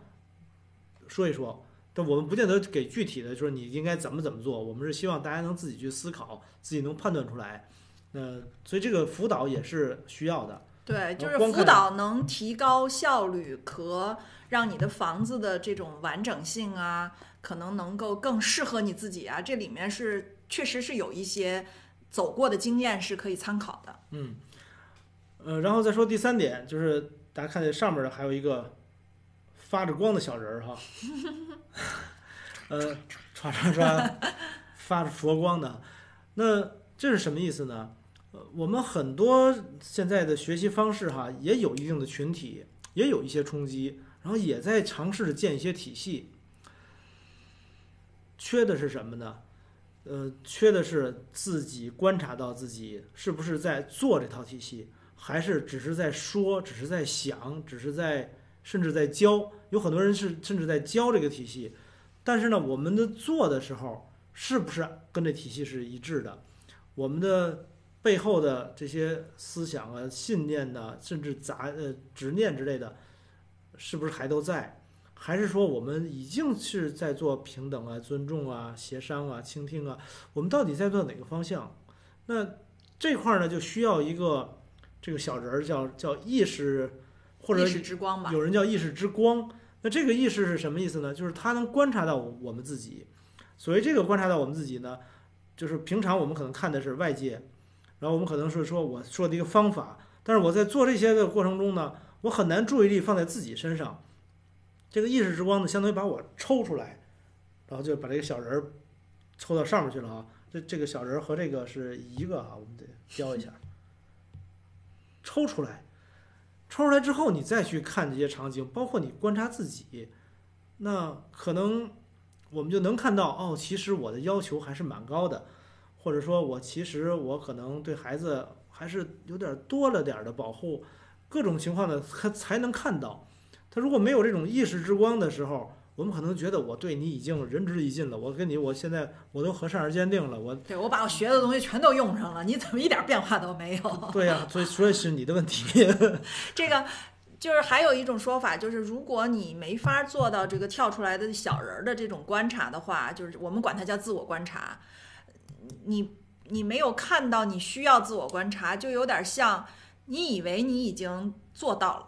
说一说。但我们不见得给具体的，就是你应该怎么怎么做。我们是希望大家能自己去思考，自己能判断出来。那，所以这个辅导也是需要的。对，就是辅导能提高效率和。让你的房子的这种完整性啊，可能能够更适合你自己啊。这里面是确实是有一些走过的经验是可以参考的。嗯，呃，然后再说第三点，就是大家看见上面的还有一个发着光的小人儿哈，(laughs) 呃，刷刷刷发着佛光的，那这是什么意思呢？呃，我们很多现在的学习方式哈，也有一定的群体，也有一些冲击。然后也在尝试着建一些体系，缺的是什么呢？呃，缺的是自己观察到自己是不是在做这套体系，还是只是在说，只是在想，只是在甚至在教。有很多人是甚至在教这个体系，但是呢，我们的做的时候是不是跟这体系是一致的？我们的背后的这些思想啊、信念呢，甚至杂呃执念之类的。是不是还都在？还是说我们已经是在做平等啊、尊重啊、协商啊、倾听啊？我们到底在做哪个方向？那这块呢，就需要一个这个小人儿，叫叫意识，或者意识之光吧。有人叫意识之光。那这个意识是什么意思呢？就是他能观察到我们自己。所谓这个观察到我们自己呢，就是平常我们可能看的是外界，然后我们可能是说我说的一个方法，但是我在做这些的过程中呢。我很难注意力放在自己身上，这个意识之光呢，相当于把我抽出来，然后就把这个小人儿抽到上面去了啊。这这个小人儿和这个是一个啊，我们得 (laughs) 标一下。抽出来，抽出来之后，你再去看这些场景，包括你观察自己，那可能我们就能看到哦，其实我的要求还是蛮高的，或者说我其实我可能对孩子还是有点多了点的保护。各种情况的，才才能看到。他如果没有这种意识之光的时候，我们可能觉得我对你已经仁至义尽了，我跟你我现在我都和善而坚定了，我对我把我学的东西全都用上了，你怎么一点变化都没有？(laughs) 对呀、所以所以是你的问题。(laughs) 这个就是还有一种说法，就是如果你没法做到这个跳出来的小人儿的这种观察的话，就是我们管它叫自我观察。你你没有看到你需要自我观察，就有点像你以为你已经做到了。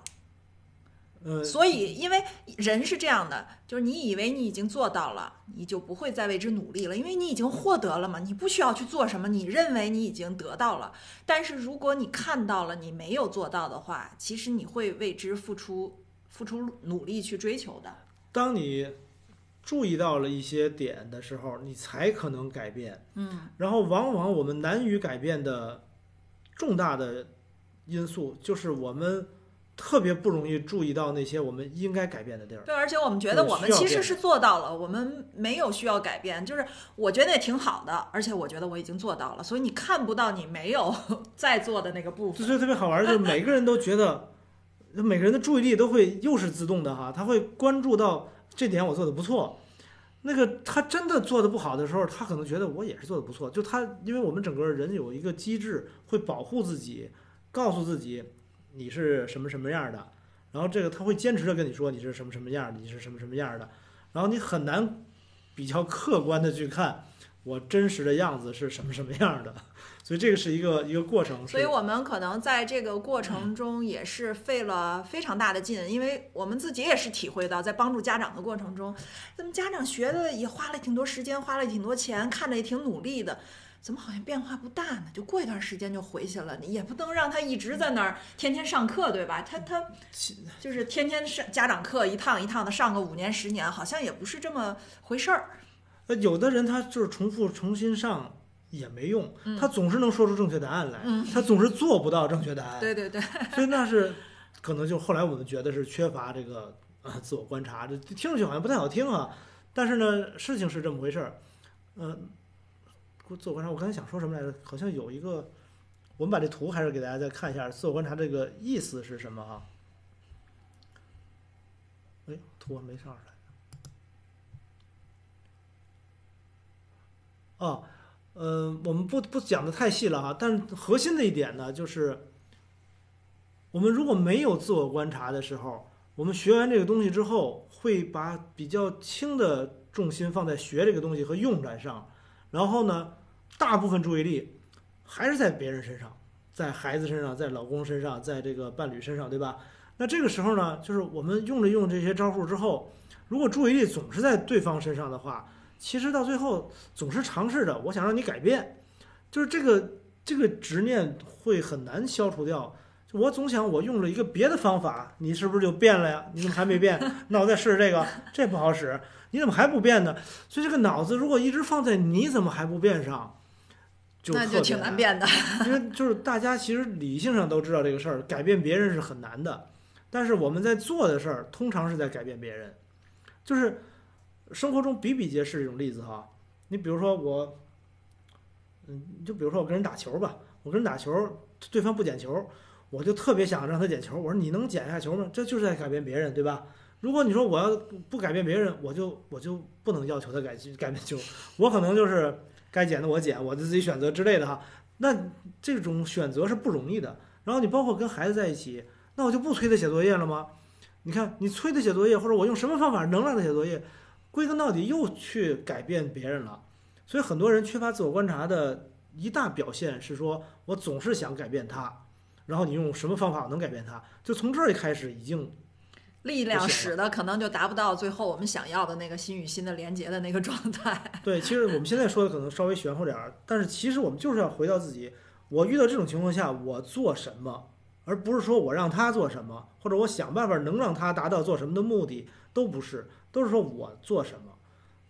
呃，所以，因为人是这样的，就是你以为你已经做到了，你就不会再为之努力了，因为你已经获得了嘛，你不需要去做什么，你认为你已经得到了。但是如果你看到了你没有做到的话，其实你会为之付出付出努力去追求的。当你注意到了一些点的时候，你才可能改变。嗯，然后，往往我们难于改变的重大的因素，就是我们特别不容易注意到那些我们应该改变的地儿。对，而且我们觉得我们其实是做到了，我们没有需要改变，就是我觉得也挺好的，而且我觉得我已经做到了，所以你看不到你没有 (laughs) 在做的那个部分。就所以特别好玩，就是每个人都觉得，每个人的注意力都会又是自动的哈，他会关注到这点我做的不错。那个他真的做的不好的时候，他可能觉得我也是做的不错。就他，因为我们整个人有一个机制会保护自己，告诉自己你是什么什么样的，然后这个他会坚持的跟你说你是什么什么样，你是什么什么样的，然后你很难比较客观的去看我真实的样子是什么什么样的。所以这个是一个一个过程。所以我们可能在这个过程中也是费了非常大的劲，因为我们自己也是体会到，在帮助家长的过程中，咱们家长学的也花了挺多时间，花了挺多钱，看着也挺努力的。怎么好像变化不大呢？就过一段时间就回去了，你也不能让他一直在那儿天天上课，对吧？他他就是天天上家长课一趟一趟的上个五年十年，好像也不是这么回事儿。呃，有的人他就是重复重新上也没用，嗯他总是能说出正确答案来，嗯他总是做不到正确答案，(laughs) 对对对，所以那是可能就后来我们觉得是缺乏这个啊自我观察，这听上去好像不太好听啊，但是呢，事情是这么回事儿，嗯、自我观察，我刚才想说什么来着？好像有一个，我们把这图还是给大家再看一下，自我观察这个意思是什么哈？哎，图还没上来。哦，呃，我们不不讲的太细了哈，但核心的一点呢，就是我们如果没有自我观察的时候，我们学完这个东西之后，会把比较轻的重心放在学这个东西和用来上，然后呢，大部分注意力还是在别人身上，在孩子身上，在老公身上，在这个伴侣身上，对吧？那这个时候呢，就是我们用了用这些招数之后，如果注意力总是在对方身上的话，其实到最后总是尝试着我想让你改变，就是这个这个执念会很难消除掉。我总想我用了一个别的方法，你是不是就变了呀？你怎么还没变？(laughs) 那我再试试这个，这不好使，你怎么还不变呢？所以这个脑子如果一直放在你怎么还不变上，就那就挺难变的。因为就是大家其实理性上都知道这个事儿，改变别人是很难的，但是我们在做的事儿通常是在改变别人，就是生活中比比皆是这种例子哈。你比如说我，嗯，就比如说我跟人打球吧，我跟人打球，对方不捡球，我就特别想让他捡球，我说你能捡下球吗？这就是在改变别人，对吧？如果你说我要不改变别人，我就我就不能要求他改改变就，(laughs) 我可能就是该减的我减，我就自己选择之类的哈。那这种选择是不容易的。然后你包括跟孩子在一起，那我就不催他写作业了吗？你看，你催他写作业，或者我用什么方法能让他写作业，归根到底又去改变别人了。所以很多人缺乏自我观察的一大表现是说，我总是想改变他，然后你用什么方法能改变他？就从这儿一开始已经力量使的可能就达不到最后我们想要的那个心与心的连接的那个状态。(laughs) 对。其实我们现在说的可能稍微玄乎点儿，但是其实我们就是要回到自己，我遇到这种情况下我做什么，而不是说我让他做什么，或者我想办法能让他达到做什么的目的，都不是，都是说我做什么，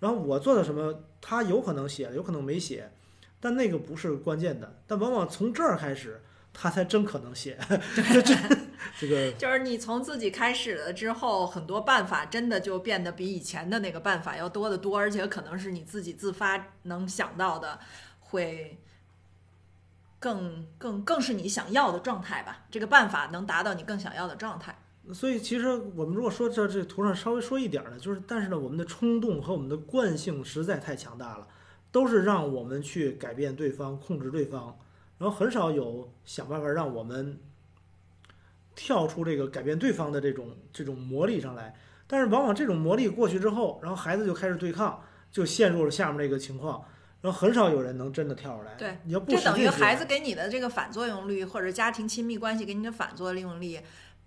然后我做的什么，他有可能写了，有可能没写，但那个不是关键的，但往往从这儿开始，他才真可能写。(laughs) 这这这个 (laughs) 就是你从自己开始了之后，很多办法真的就变得比以前的那个办法要多得多，而且可能是你自己自发能想到的，会更更更是你想要的状态吧。这个办法能达到你更想要的状态。所以其实我们如果说这这图上稍微说一点儿呢，就是但是呢，我们的冲动和我们的惯性实在太强大了，都是让我们去改变对方、控制对方，然后很少有想办法让我们跳出这个改变对方的这种这种魔力上来。但是往往这种魔力过去之后，然后孩子就开始对抗，就陷入了下面这个情况，然后很少有人能真的跳出来。对，你要不这等于孩子给你的这个反作用力，或者家庭亲密关系给你的反作用力，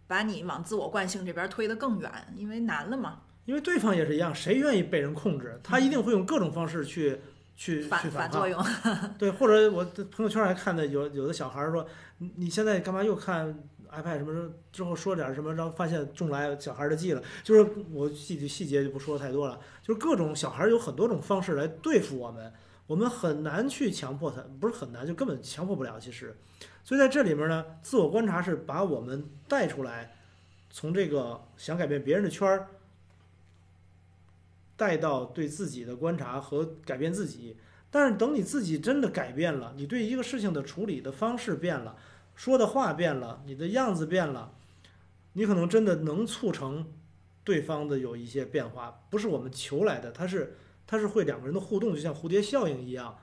把你往自我惯性这边推得更远，因为难了嘛，因为对方也是一样，谁愿意被人控制？他一定会用各种方式去去反反作。用。(laughs) 对，或者我的朋友圈还看的有有的小孩儿说，你你现在干嘛又看 iPad 什么的？之后说点什么，然后发现中来小孩儿的计了。就是我具体细节就不说太多了，就是各种小孩儿有很多种方式来对付我们，我们很难去强迫他，不是很难，就根本强迫不了。其实，所以在这里面呢，自我观察是把我们带出来，从这个想改变别人的圈儿。带到对自己的观察和改变自己，但是等你自己真的改变了，你对一个事情的处理的方式变了，说的话变了，你的样子变了，你可能真的能促成对方的有一些变化，不是我们求来的，它是它是会两个人的互动，就像蝴蝶效应一样，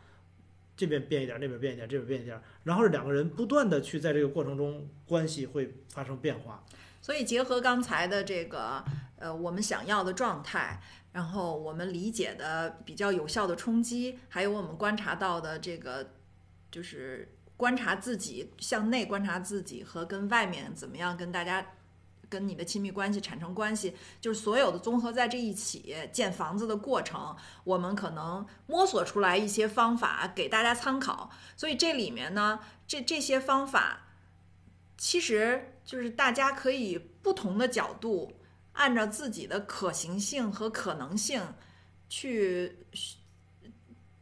这边变一点，那边变一点，这边变一点，然后两个人不断的去在这个过程中关系会发生变化。所以结合刚才的这个呃我们想要的状态，然后我们理解的比较有效的冲击，还有我们观察到的这个就是观察自己向内观察自己和跟外面怎么样跟大家。跟你的亲密关系产生关系，就是所有的综合在这一起建房子的过程，我们可能摸索出来一些方法给大家参考。所以这里面呢，这这些方法其实就是大家可以不同的角度，按照自己的可行性和可能性去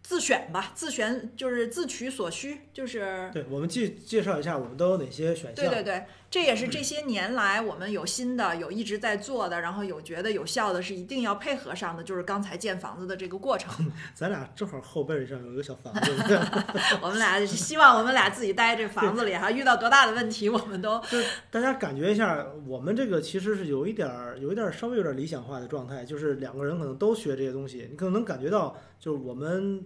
自选吧，自选就是自取所需，就是对，我们介介绍一下我们都有哪些选项。对对对，这也是这些年来我们有新的、有一直在做的，然后有觉得有效的，是一定要配合上的，就是刚才建房子的这个过程。(laughs) 咱俩正好后背上有一个小房子，(laughs) 我们俩希望我们俩自己待这房子里哈，(laughs) 遇到多大的问题，我们都就大家感觉一下，我们这个其实是有一点儿、有一点儿稍微有点儿理想化的状态，就是两个人可能都学这些东西，你可能能感觉到，就是我们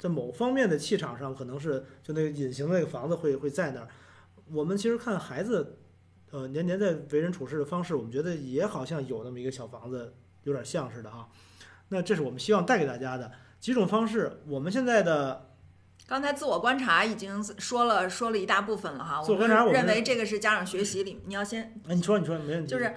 在某方面的气场上，可能是就那个隐形的那个房子会会在那儿。我们其实看孩子，呃，年年在为人处事的方式，我们觉得也好像有那么一个小房子，有点像似的哈。那这是我们希望带给大家的几种方式。我们现在的刚才自我观察已经说了说了一大部分了哈。自我认为这个是家长学习里，你要先哎，你说你说没问题，就是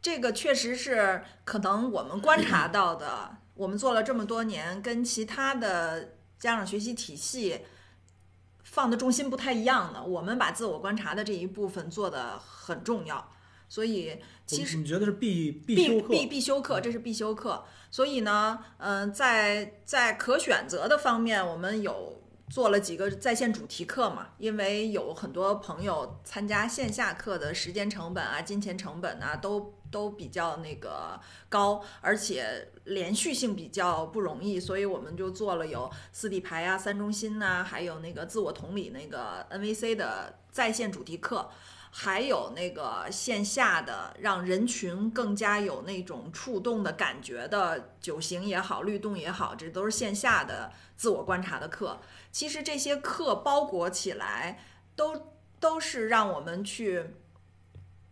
这个确实是可能我们观察到的，我们做了这么多年，跟其他的家长学习体系放的重心不太一样的。我们把自我观察的这一部分做的很重要，所以其实你觉得是必必？必必修课，这是必修课。所以呢，嗯、在在可选择的方面，我们有做了几个在线主题课嘛，因为有很多朋友参加线下课的时间成本啊、金钱成本啊，都都比较那个高，而且连续性比较不容易，所以我们就做了有四底牌啊、三中心呐、还有那个自我同理那个 NVC 的在线主题课。还有那个线下的，让人群更加有那种触动的感觉的九行也好，律动也好，这都是线下的自我观察的课。其实这些课包裹起来，都都是让我们去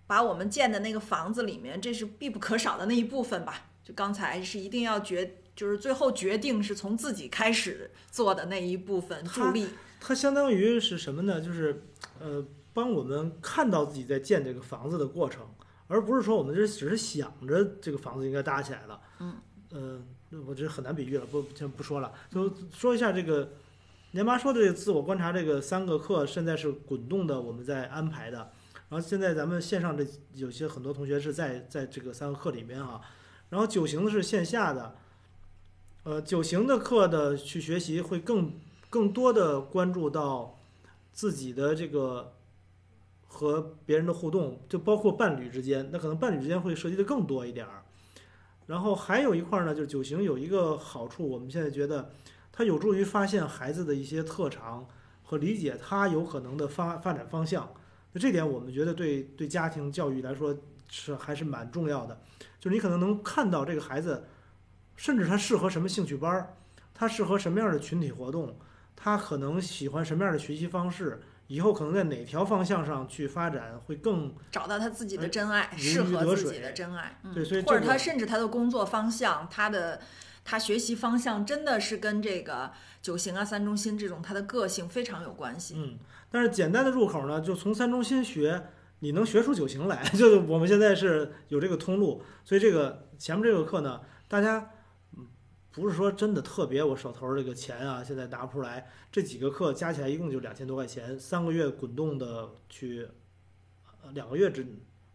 把我们建的那个房子里面，这是必不可少的那一部分吧。就刚才是一定要决，就是最后决定是从自己开始做的那一部分助力。它相当于是什么呢？就是呃，帮我们看到自己在建这个房子的过程，而不是说我们这只是想着这个房子应该搭起来了。嗯，呃，我这很难比喻了，不先不说了，就说一下这个年妈说的这个自我观察这个三个课，现在是滚动的，我们在安排的。然后现在咱们线上这有些很多同学是在在这个三个课里面啊，然后九型的是线下的，呃，九型的课的去学习会更更多的关注到自己的这个和别人的互动，就包括伴侣之间，那可能伴侣之间会涉及的更多一点儿。然后还有一块儿呢，就是九型有一个好处，我们现在觉得它有助于发现孩子的一些特长和理解他有可能的发发展方向。那这点我们觉得对对家庭教育来说是还是蛮重要的。就是你可能能看到这个孩子，甚至他适合什么兴趣班儿，他适合什么样的群体活动，他可能喜欢什么样的学习方式，以后可能在哪条方向上去发展会更找到他自己的真爱，适合自己的真爱。嗯、对所以或者他甚至他的工作方向，他的他学习方向真的是跟这个九型啊、三中心这种他的个性非常有关系。嗯。但是简单的入口呢，就从三中心学，你能学出九型来，(laughs) 就是我们现在是有这个通路，所以这个前面这个课呢，大家。嗯不是说真的特别，我手头这个钱啊，现在拿不出来。这几个课加起来一共就两千多块钱，三个月滚动的去，呃，两个月之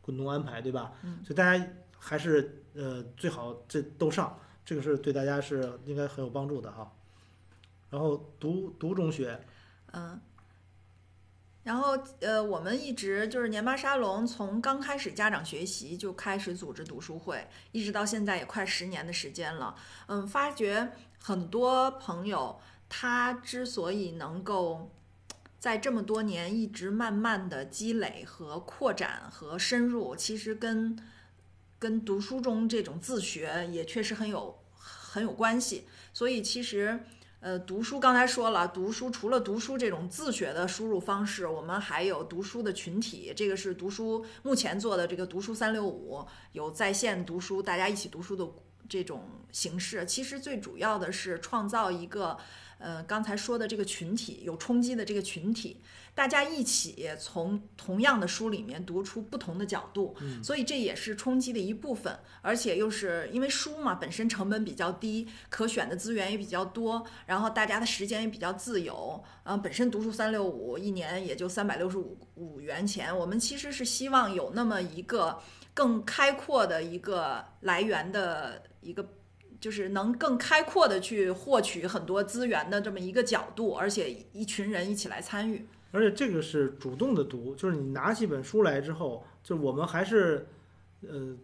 滚动安排，对吧？嗯所以大家还是呃最好这都上，这个是对大家是应该很有帮助的哈。然后读读中学，嗯，然后呃，我们一直就是年巴沙龙，从刚开始家长学习就开始组织读书会，一直到现在也快十年的时间了。嗯，发觉很多朋友他之所以能够在这么多年一直慢慢的积累和扩展和深入，其实跟跟读书中这种自学也确实很有很有关系。所以其实。呃，读书刚才说了，读书除了读书这种自学的输入方式，我们还有读书的群体，这个是读书目前做的这个读书三六五，有在线读书，大家一起读书的这种形式。其实最主要的是创造一个，呃，刚才说的这个群体有冲击的这个群体，大家一起从同样的书里面读出不同的角度，嗯所以这也是冲击的一部分。而且又是因为书嘛，本身成本比较低，可选的资源也比较多，然后大家的时间也比较自由。呃，本身读书三六五一年也就三百六十五五元钱，我们其实是希望有那么一个更开阔的一个来源的一个。就是能更开阔的去获取很多资源的这么一个角度，而且一群人一起来参与。而且这个是主动的读，就是你拿起本书来之后，就是我们还是，呃，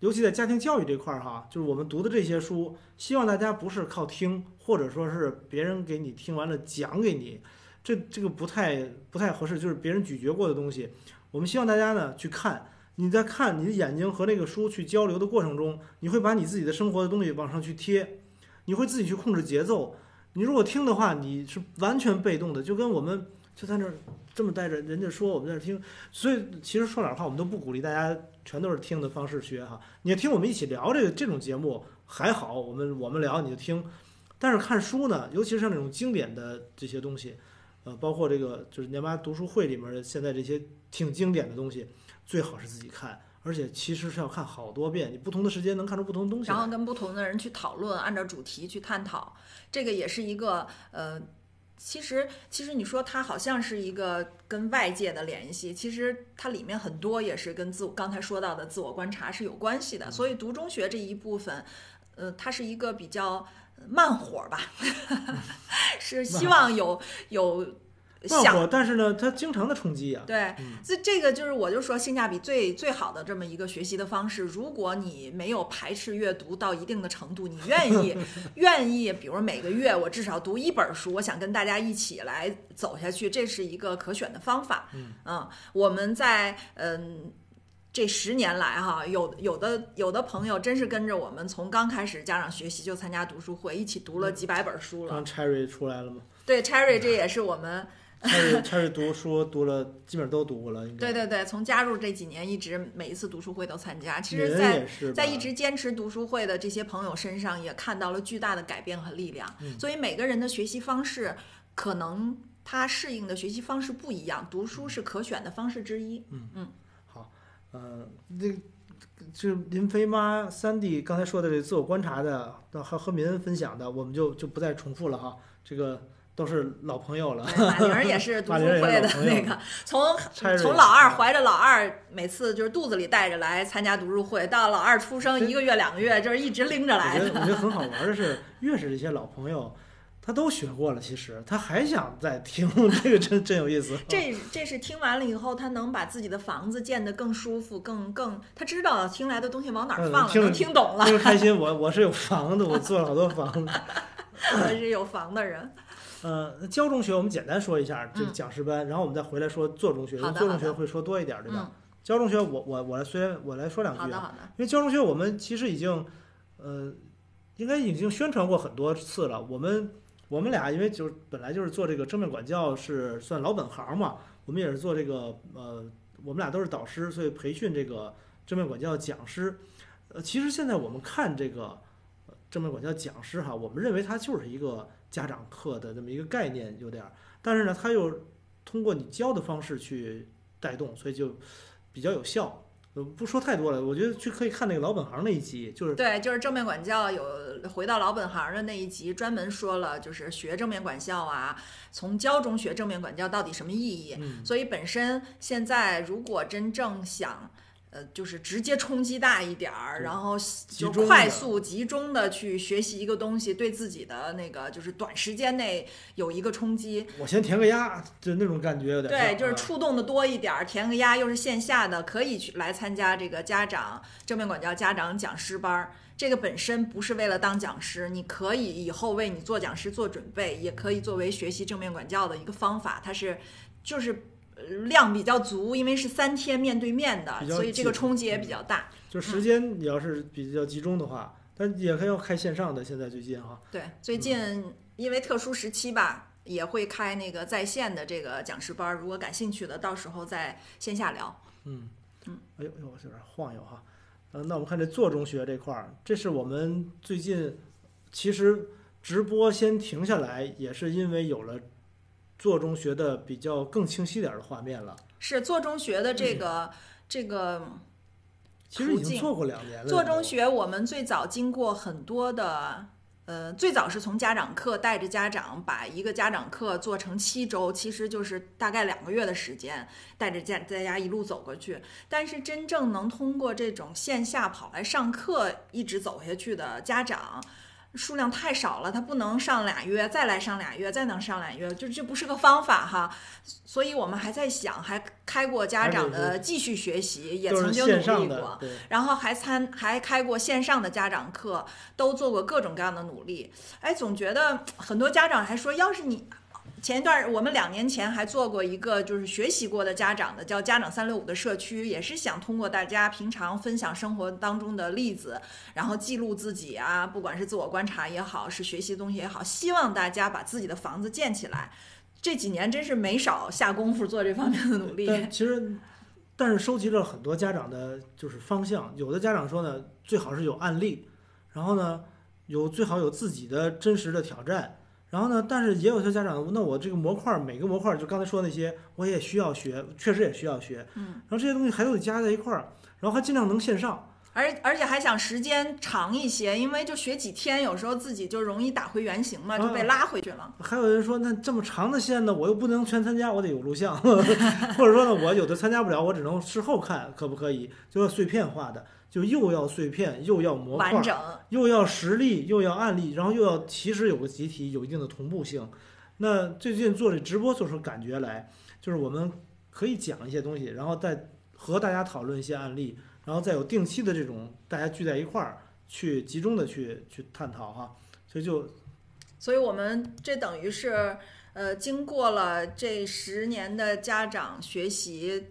尤其在家庭教育这块儿哈，就是我们读的这些书，希望大家不是靠听，或者说是别人给你听完了讲给你，这这个不太不太合适，就是别人咀嚼过的东西，我们希望大家呢去看。你在看你的眼睛和那个书去交流的过程中，你会把你自己的生活的东西往上去贴，你会自己去控制节奏。你如果听的话，你是完全被动的，就跟我们就在那儿这么待着，人家说我们在那儿听。所以其实说点话，我们都不鼓励大家全都是听的方式学哈。你要听我们一起聊这个这种节目还好，我们我们聊你就听。但是看书呢，尤其是像这种经典的这些东西，呃，包括这个就是年妈读书会里面的现在这些挺经典的东西。最好是自己看，而且其实是要看好多遍，你不同的时间能看出不同的东西。然后跟不同的人去讨论，按照主题去探讨，这个也是一个呃，其实其实你说它好像是一个跟外界的联系，其实它里面很多也是跟自我刚才说到的自我观察是有关系的。所以读中学这一部分，呃，它是一个比较慢火吧，(laughs) 是希望有有。慢火，但是呢，它经常的冲击呀、啊。对，这、嗯、这个就是我就说性价比最最好的这么一个学习的方式。如果你没有排斥阅读到一定的程度，你愿意 (laughs) 愿意，比如每个月我至少读一本书，我想跟大家一起来走下去，这是一个可选的方法。嗯，嗯我们在嗯。这十年来，哈，有有的有的朋友真是跟着我们从刚开始家长学习就参加读书会，一起读了几百本书了。刚 Cherry 出来了吗？对，Cherry 这也是我们 Cherry Cherry 读书读了，基本上都读过了。对对对，从加入这几年，一直每一次读书会都参加。其实在，在在一直坚持读书会的这些朋友身上，也看到了巨大的改变和力量。嗯、所以每个人的学习方式，可能他适应的学习方式不一样，读书是可选的方式之一。嗯嗯。好呃，那就林飞妈三弟刚才说的这自我观察的，和和民恩分享的，我们就就不再重复了哈。这个都是老朋友了。马玲也是 (laughs) 读书会的那个，(laughs) 从从老老二怀着老二，每次就是肚子里带着来参加读书会，到老二出生一个月两个月，就是一直拎着来的。我觉得我觉得很好玩的是，越是这些老朋友。他都学过了，其实他还想再听，(laughs) 这个真真有意思。这这是听完了以后，他能把自己的房子建得更舒服，更更他知道听来的东西往哪儿放了，嗯、能听懂了。特别开心，我我是有房子，我做了好多房子，我是有房的人。呃，教中学我们简单说一下这个嗯讲师班，然后我们再回来说做中学，因为做中学会说多一点，对吧？嗯，教中学我我我来虽然我来说两句啊，好的好的，因为教中学我们其实已经，呃，应该已经宣传过很多次了。我们我们俩因为就是本来就是做这个正面管教是算老本行嘛，我们也是做这个呃，我们俩都是导师，所以培训这个正面管教讲师。呃，其实现在我们看这个呃正面管教讲师哈，我们认为他就是一个家长课的这么一个概念有点儿，但是呢，他又通过你教的方式去带动，所以就比较有效。呃，不说太多了，我觉得去可以看那个老本行那一集，就是对，就是正面管教有回到老本行的那一集，专门说了就是学正面管教啊，从教中学正面管教到底什么意义。嗯，所以本身现在如果真正想，呃，就是直接冲击大一点儿，然后就快速集中的去学习一个东西，对自己的那个就是短时间内有一个冲击，我先填个鸭，就那种感觉有点对，就是触动的多一点儿，填个鸭又是线下的，可以去来参加这个家长正面管教家长讲师班儿。这个本身不是为了当讲师，你可以以后为你做讲师做准备，也可以作为学习正面管教的一个方法。它是就是呃量比较足，因为是三天面对面的所以这个冲击也比较大。就时间你要是比较集中的话，但也可以要开线上的。现在最近哈，对，最近因为特殊时期吧，也会开那个在线的这个讲师班儿，如果感兴趣的，到时候在线下聊。嗯嗯，哎呦呦，有点晃悠哈。嗯，那我们看这做中学这块儿，这是我们最近其实直播先停下来，也是因为有了做中学的比较更清晰点儿的画面了。是做中学的这个、这个其实已经做过两年了。做中学，我们最早经过很多的。呃，最早是从家长课带着家长把一个家长课做成七周，其实就是大概两个月的时间，带着家大家一路走过去。但是真正能通过这种线下跑来上课一直走下去的家长，数量太少了，他不能上俩月，再来上俩月，再能上俩月，就这不是个方法哈。所以我们还在想，还开过家长的继续学习，也曾经努力过然后还参还开过线上的家长课，都做过各种各样的努力。哎，总觉得很多家长还说，要是你前一段儿我们两年前还做过一个就是学习过的家长的叫家长三六五的社区，也是想通过大家平常分享生活当中的例子，然后记录自己啊，不管是自我观察也好，是学习东西也好，希望大家把自己的房子建起来。(laughs) 这几年真是没少下功夫做这方面的努力。但 (laughs) 其实，但是收集了很多家长的就是方向。有的家长说呢，最好是有案例，然后呢，有最好有自己的真实的挑战。然后呢，但是也有些家长，那我这个模块儿每个模块儿，就刚才说那些，我也需要学，确实也需要学。嗯，然后这些东西还都得加在一块儿，然后还尽量能线上。而而且还想时间长一些，因为就学几天，有时候自己就容易打回原形嘛，就被拉回去了。还有人说，那这么长的线呢，我又不能全参加，我得有录像，(laughs) 或者说呢，我有的参加不了，我只能事后看，可不可以？就是碎片化的，就又要碎片，又要模块儿，完整，又要实例，又要案例，然后又要其实有个集体，有一定的同步性。那最近做这直播做出感觉来，就是我们可以讲一些东西，然后再和大家讨论一些案例，然后再有定期的这种大家聚在一块儿去集中的去去探讨哈。所以就所以我们这等于是呃，经过了这十年的家长学习，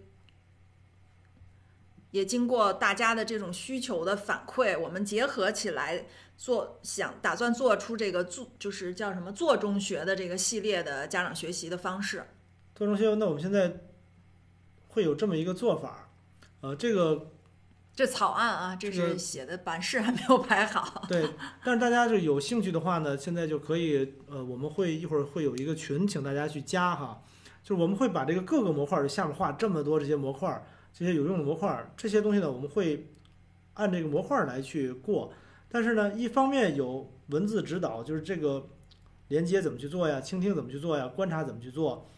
也经过大家的这种需求的反馈，我们结合起来做，想打算做出这个做就是叫什么做中学的这个系列的家长学习的方式。做中学，那我们现在会有这么一个做法，呃，这个这草案啊，这这个是写的版式还没有排好。(laughs) 对，但是大家就有兴趣的话呢，现在就可以，呃，我们会一会儿会有一个群，请大家去加哈，就是我们会把这个各个模块儿下面画这么多这些模块儿，这些有用的模块，这些东西呢，我们会按这个模块来去过，但是呢，一方面有文字指导，就是这个连接怎么去做呀，倾听怎么去做呀，观察怎么去做，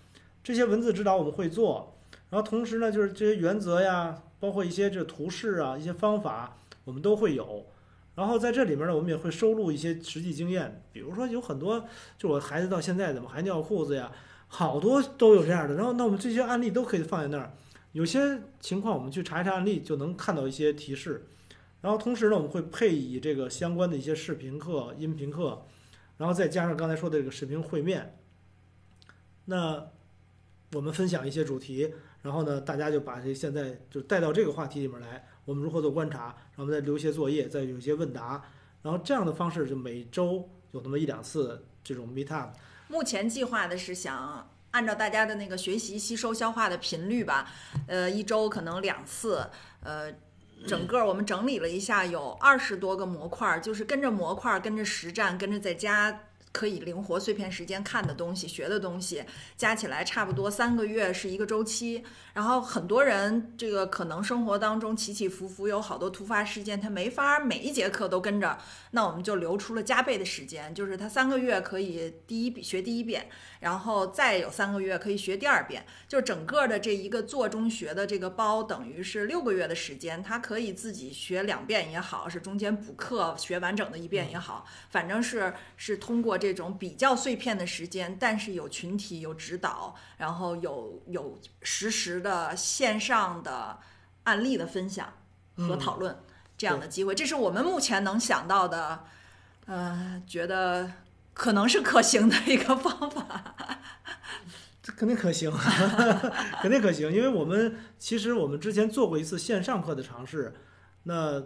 这些文字指导我们会做，然后同时呢，就是这些原则呀，包括一些这图示啊，一些方法，我们都会有。然后在这里面呢，我们也会收录一些实际经验，比如说有很多，就我孩子到现在怎么还尿裤子呀，好多都有这样的。然后那我们这些案例都可以放在那儿，有些情况我们去查一查案例就能看到一些提示。然后同时呢，我们会配以这个相关的一些视频课、音频课，然后再加上刚才说的这个视频会面，那我们分享一些主题，然后呢，大家就把这现在就带到这个话题里面来，我们如何做观察，然后我们再留一些作业，再有一些问答，然后这样的方式就每周有那么一两次这种 meet up。目前计划的是想按照大家的那个学习、吸收、消化的频率吧，呃，一周可能两次，呃。整个我们整理了一下，有二十多个模块，就是跟着模块、跟着实战、跟着在家可以灵活碎片时间看的东西、学的东西，加起来差不多三个月是一个周期。然后很多人这个可能生活当中起起伏伏，有好多突发事件，他没法每一节课都跟着。那我们就留出了加倍的时间，就是他三个月可以第一学第一遍，然后再有三个月可以学第二遍。就整个的这一个做中学的这个包，等于是六个月的时间，他可以自己学两遍也好，是中间补课学完整的一遍也好，反正是是通过这种比较碎片的时间，但是有群体有指导，然后有有实时的。线上的案例的分享和讨论这样的机会，这是我们目前能想到的，呃，觉得可能是可行的一个方法。(laughs) 这肯定可行，(laughs) 肯定可行，因为我们其实我们之前做过一次线上课的尝试。那，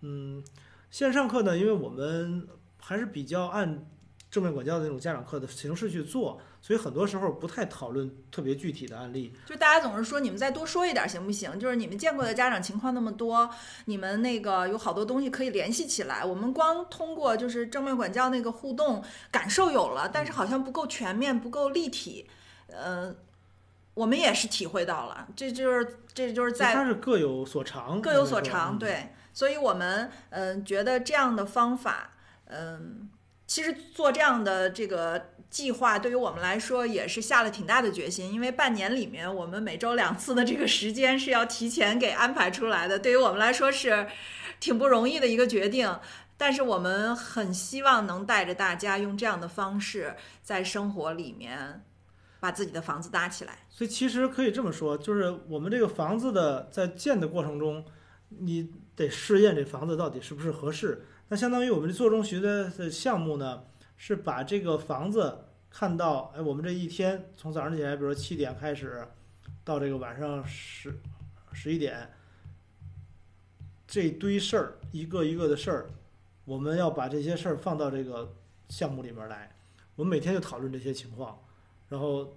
嗯，线上课呢，因为我们还是比较按正面管教的那种家长课的形式去做。所以很多时候不太讨论特别具体的案例，就大家总是说你们再多说一点行不行？就是你们见过的家长情况那么多，你们那个有好多东西可以联系起来。我们光通过就是正面管教那个互动感受有了，但是好像不够全面，不够立体。呃，我们也是体会到了，这就是这就是在它是各有所长，各有所长。对，所以我们嗯觉得这样的方法，嗯，其实做这样的这个。计划对于我们来说也是下了挺大的决心，因为半年里面我们每周两次的这个时间是要提前给安排出来的，对于我们来说是挺不容易的一个决定。但是我们很希望能带着大家用这样的方式在生活里面把自己的房子搭起来。所以其实可以这么说，就是我们这个房子的在建的过程中，你得试验这房子到底是不是合适。那相当于我们做中学的项目呢？是把这个房子看到，哎，我们这一天从早上起来，比如说七点开始，到这个晚上十十一点，这堆事儿一个一个的事儿，我们要把这些事儿放到这个项目里面来。我们每天就讨论这些情况，然后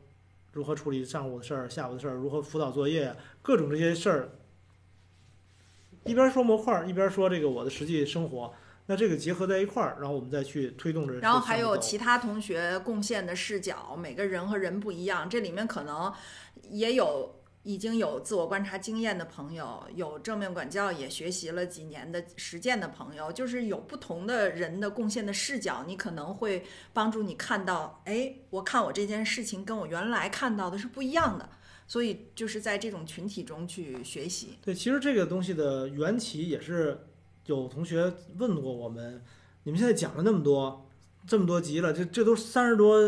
如何处理上午的事儿、下午的事儿，如何辅导作业，各种这些事儿，一边说模块，一边说这个我的实际生活。那这个结合在一块儿，然后我们再去推动这。然后还有其他同学贡献的视角，每个人和人不一样，这里面可能也有已经有自我观察经验的朋友，有正面管教也学习了几年的实践的朋友，就是有不同的人的贡献的视角，你可能会帮助你看到，哎，我看我这件事情跟我原来看到的是不一样的，所以就是在这种群体中去学习。对，其实这个东西的缘起也是。有同学问过我们，你们现在讲了那么多，这么多集了，这这都三十多、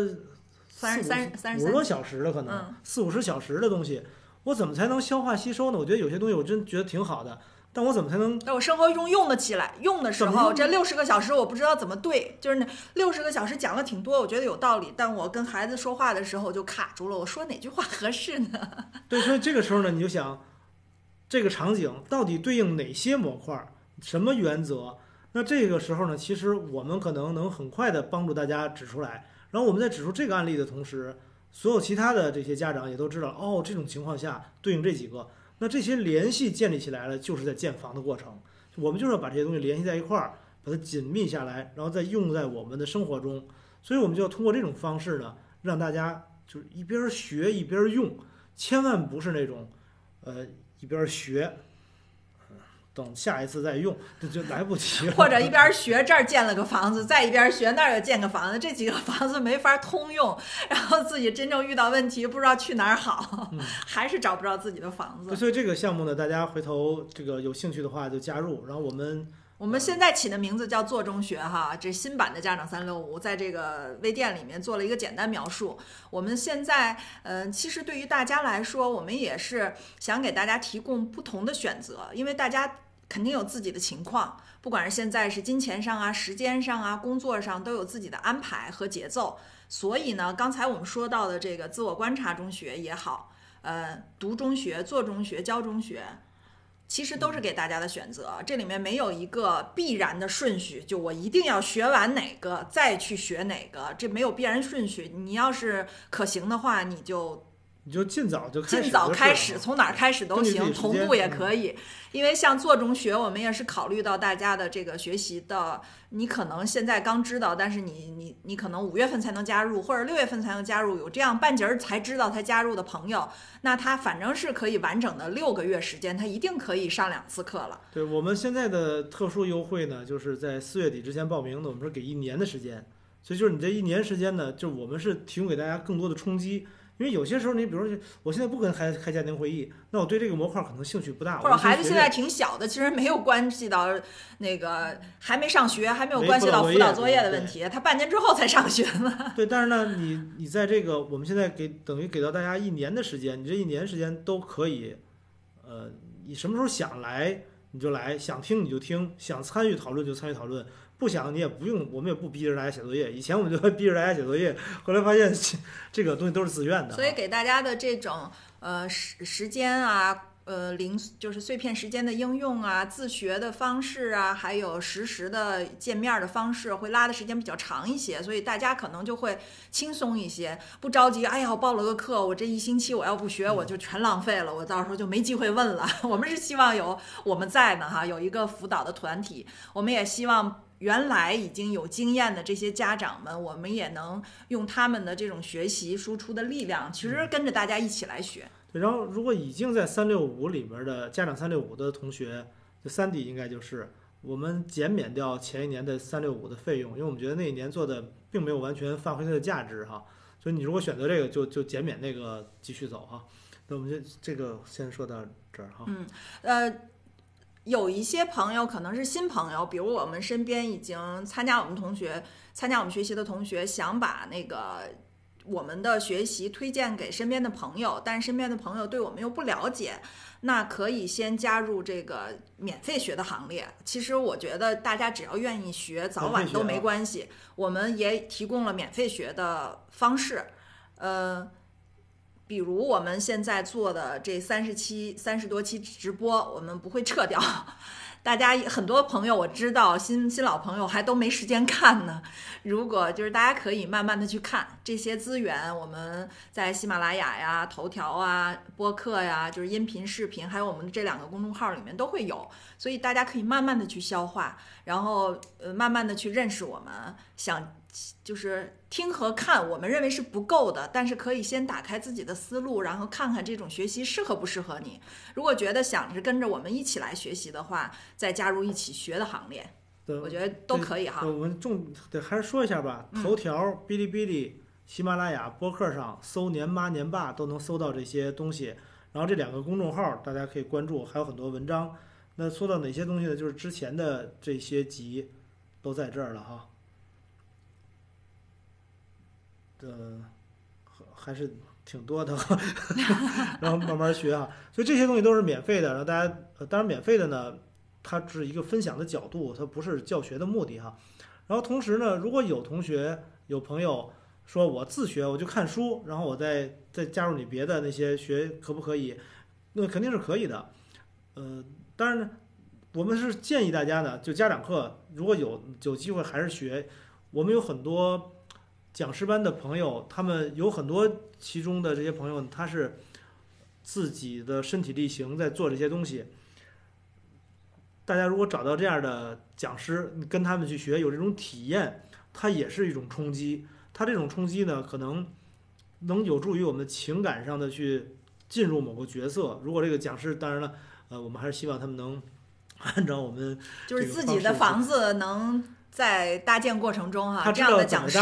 三三三五十多小时了，可能四五十小时的东西，我怎么才能消化吸收呢？我觉得有些东西我真觉得挺好的，但我怎么才能在我生活中用得起来？用的时候，这六十个小时我不知道怎么对，就是那六十个小时讲了挺多，我觉得有道理，但我跟孩子说话的时候就卡住了，我说哪句话合适呢？(laughs) 对，所以这个时候呢，你就想，这个场景到底对应哪些模块？什么原则？那这个时候呢，其实我们可能能很快的帮助大家指出来。然后我们在指出这个案例的同时，所有其他的这些家长也都知道，哦，这种情况下对应这几个，那这些联系建立起来了，就是在建房的过程。我们就是要把这些东西联系在一块儿，把它紧密下来，然后再用在我们的生活中。所以我们就要通过这种方式呢，让大家就是一边学一边用，千万不是那种，呃，一边学。等下一次再用，这就来不及了。或者一边学这儿建了个房子，再一边学那儿又建个房子，这几个房子没法通用，然后自己真正遇到问题不知道去哪儿好，还是找不着自己的房子。所以这个项目呢，大家回头这个有兴趣的话就加入，然后我们。我们现在起的名字叫做中学哈，这新版的家长三六五在这个微店里面做了一个简单描述。我们现在，嗯，其实对于大家来说，我们也是想给大家提供不同的选择，因为大家肯定有自己的情况，不管是现在是金钱上啊、时间上啊、工作上，都有自己的安排和节奏。所以呢，刚才我们说到的这个自我观察中学也好，呃，读中学、做中学、教中学，其实都是给大家的选择。这里面没有一个必然的顺序，就我一定要学完哪个再去学哪个，这没有必然顺序。你要是可行的话，你就。你就尽早就开尽早开始，从哪儿开始都行，同步也可以。因为像做中学，我们也是考虑到大家的这个学习的，你可能现在刚知道，但是你你你可能五月份才能加入，或者六月份才能加入，有这样半截儿才知道才加入的朋友，那他反正是可以完整的六个月时间，他一定可以上两次课了。对我们现在的特殊优惠呢，就是在四月底之前报名的，我们是给一年的时间，所以就是你这一年时间呢，就我们是提供给大家更多的冲击。因为有些时候，你比如说，我现在不跟孩子开家庭会议，那我对这个模块可能兴趣不大。或者孩子现在挺小的，其实没有关系到那个还没上学，还没有关系到辅导作业的问题。他半年之后才上学呢。对，但是呢，你你在这个我们现在给等于给到大家一年的时间，你这一年时间都可以，呃，你什么时候想来你就来，想听你就听，想参与讨论就参与讨论。不想你也不用，我们也不逼着大家写作业。以前我们就会逼着大家写作业，后来发现这个东西都是自愿的。所以给大家的这种呃时时间啊，呃零就是碎片时间的应用啊，自学的方式啊，还有实时的见面的方式，会拉的时间比较长一些，所以大家可能就会轻松一些，不着急。哎呀，我报了个课，我这一星期我要不学，我就全浪费了，我到时候就没机会问了。(laughs) 我们是希望有我们在呢，哈，有一个辅导的团体，我们也希望。原来已经有经验的这些家长们，我们也能用他们的这种学习输出的力量，其实跟着大家一起来学。对，然后如果已经在三六五里面的家长三六五的同学，就三底应该就是我们减免掉前一年的三六五的费用，因为我们觉得那一年做的并没有完全发挥它的价值哈。所以你如果选择这个，就就减免那个继续走哈。那我们就这个先说到这儿哈。嗯，呃。有一些朋友可能是新朋友，比如我们身边已经参加我们同学、参加我们学习的同学，想把那个我们的学习推荐给身边的朋友，但身边的朋友对我们又不了解，那可以先加入这个免费学的行列。其实我觉得大家只要愿意学，早晚都没关系。我们也提供了免费学的方式，呃。比如我们现在做的这三十期、三十多期直播，我们不会撤掉。(laughs) 大家很多朋友我知道，新新老朋友还都没时间看呢。如果就是大家可以慢慢的去看这些资源，我们在喜马拉雅呀、头条啊、播客呀，就是音频、视频，还有我们这两个公众号里面都会有，所以大家可以慢慢的去消化，然后呃慢慢的去认识我们，想。就是听和看，我们认为是不够的，但是可以先打开自己的思路，然后看看这种学习适合不适合你。如果觉得想着跟着我们一起来学习的话，再加入一起学的行列，我觉得都可以哈。我们重得还是说一下吧，头条、哔哩哔哩、喜马拉雅、播客上搜“年妈年爸”都能搜到这些东西。然后这两个公众号大家可以关注，还有很多文章。那说到哪些东西呢？就是之前的这些集都在这儿了哈。呃，还是挺多的，(laughs) 然后慢慢学啊。所以这些东西都是免费的，然后大家当然免费的呢，它是一个分享的角度，它不是教学的目的哈。然后同时呢，如果有同学有朋友说我自学，我就看书，然后我再再加入你别的那些学，可不可以？那肯定是可以的。呃，当然呢，我们是建议大家呢，就家长课如果有有机会还是学，我们有很多。讲师班的朋友，他们有很多，其中的这些朋友，他是自己的身体力行在做这些东西。大家如果找到这样的讲师，你跟他们去学，有这种体验，它也是一种冲击。它这种冲击呢，可能能有助于我们情感上的去进入某个角色。如果这个讲师，当然了，呃，我们还是希望他们能按照我们就是自己的房子能。在搭建过程中哈，这样的讲师，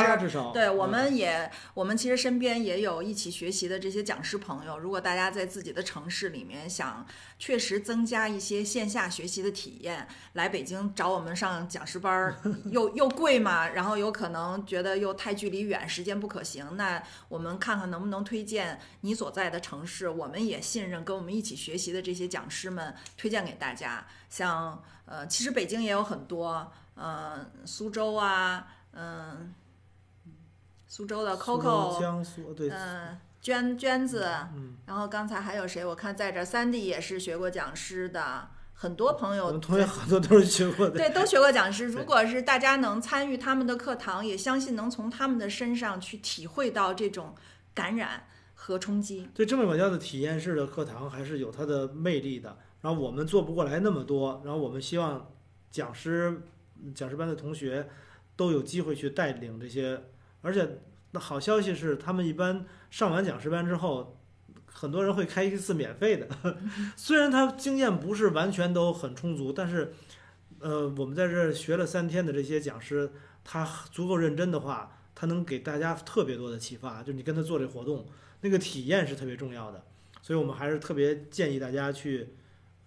对，我嗯们也，我们其实身边也有一起学习的这些讲师朋友。如果大家在自己的城市里面想确实增加一些线下学习的体验，来北京找我们上讲师班儿，(laughs) 又又贵嘛，然后有可能觉得又太距离远，时间不可行。那我们看看能不能推荐你所在的城市，我们也信任跟我们一起学习的这些讲师们推荐给大家。像呃，其实北京也有很多，呃，苏州啊，嗯、苏州的 Coco，江苏对，嗯，娟娟子，嗯，然后刚才还有谁？我看在这，三弟也是学过讲师的，很多朋友同学很多都是学过的，对都学过讲师。如果是大家能参与他们的课堂，也相信能从他们的身上去体会到这种感染和冲击。对正面管教的体验式的课堂还是有它的魅力的。然后我们做不过来那么多，然后我们希望讲师、讲师班的同学都有机会去带领这些。而且那好消息是，他们一般上完讲师班之后，很多人会开一次免费的。(laughs) 虽然他经验不是完全都很充足，但是呃，我们在这儿学了三天的这些讲师，他足够认真的话，他能给大家特别多的启发。就是你跟他做这活动，那个体验是特别重要的，所以我们还是特别建议大家去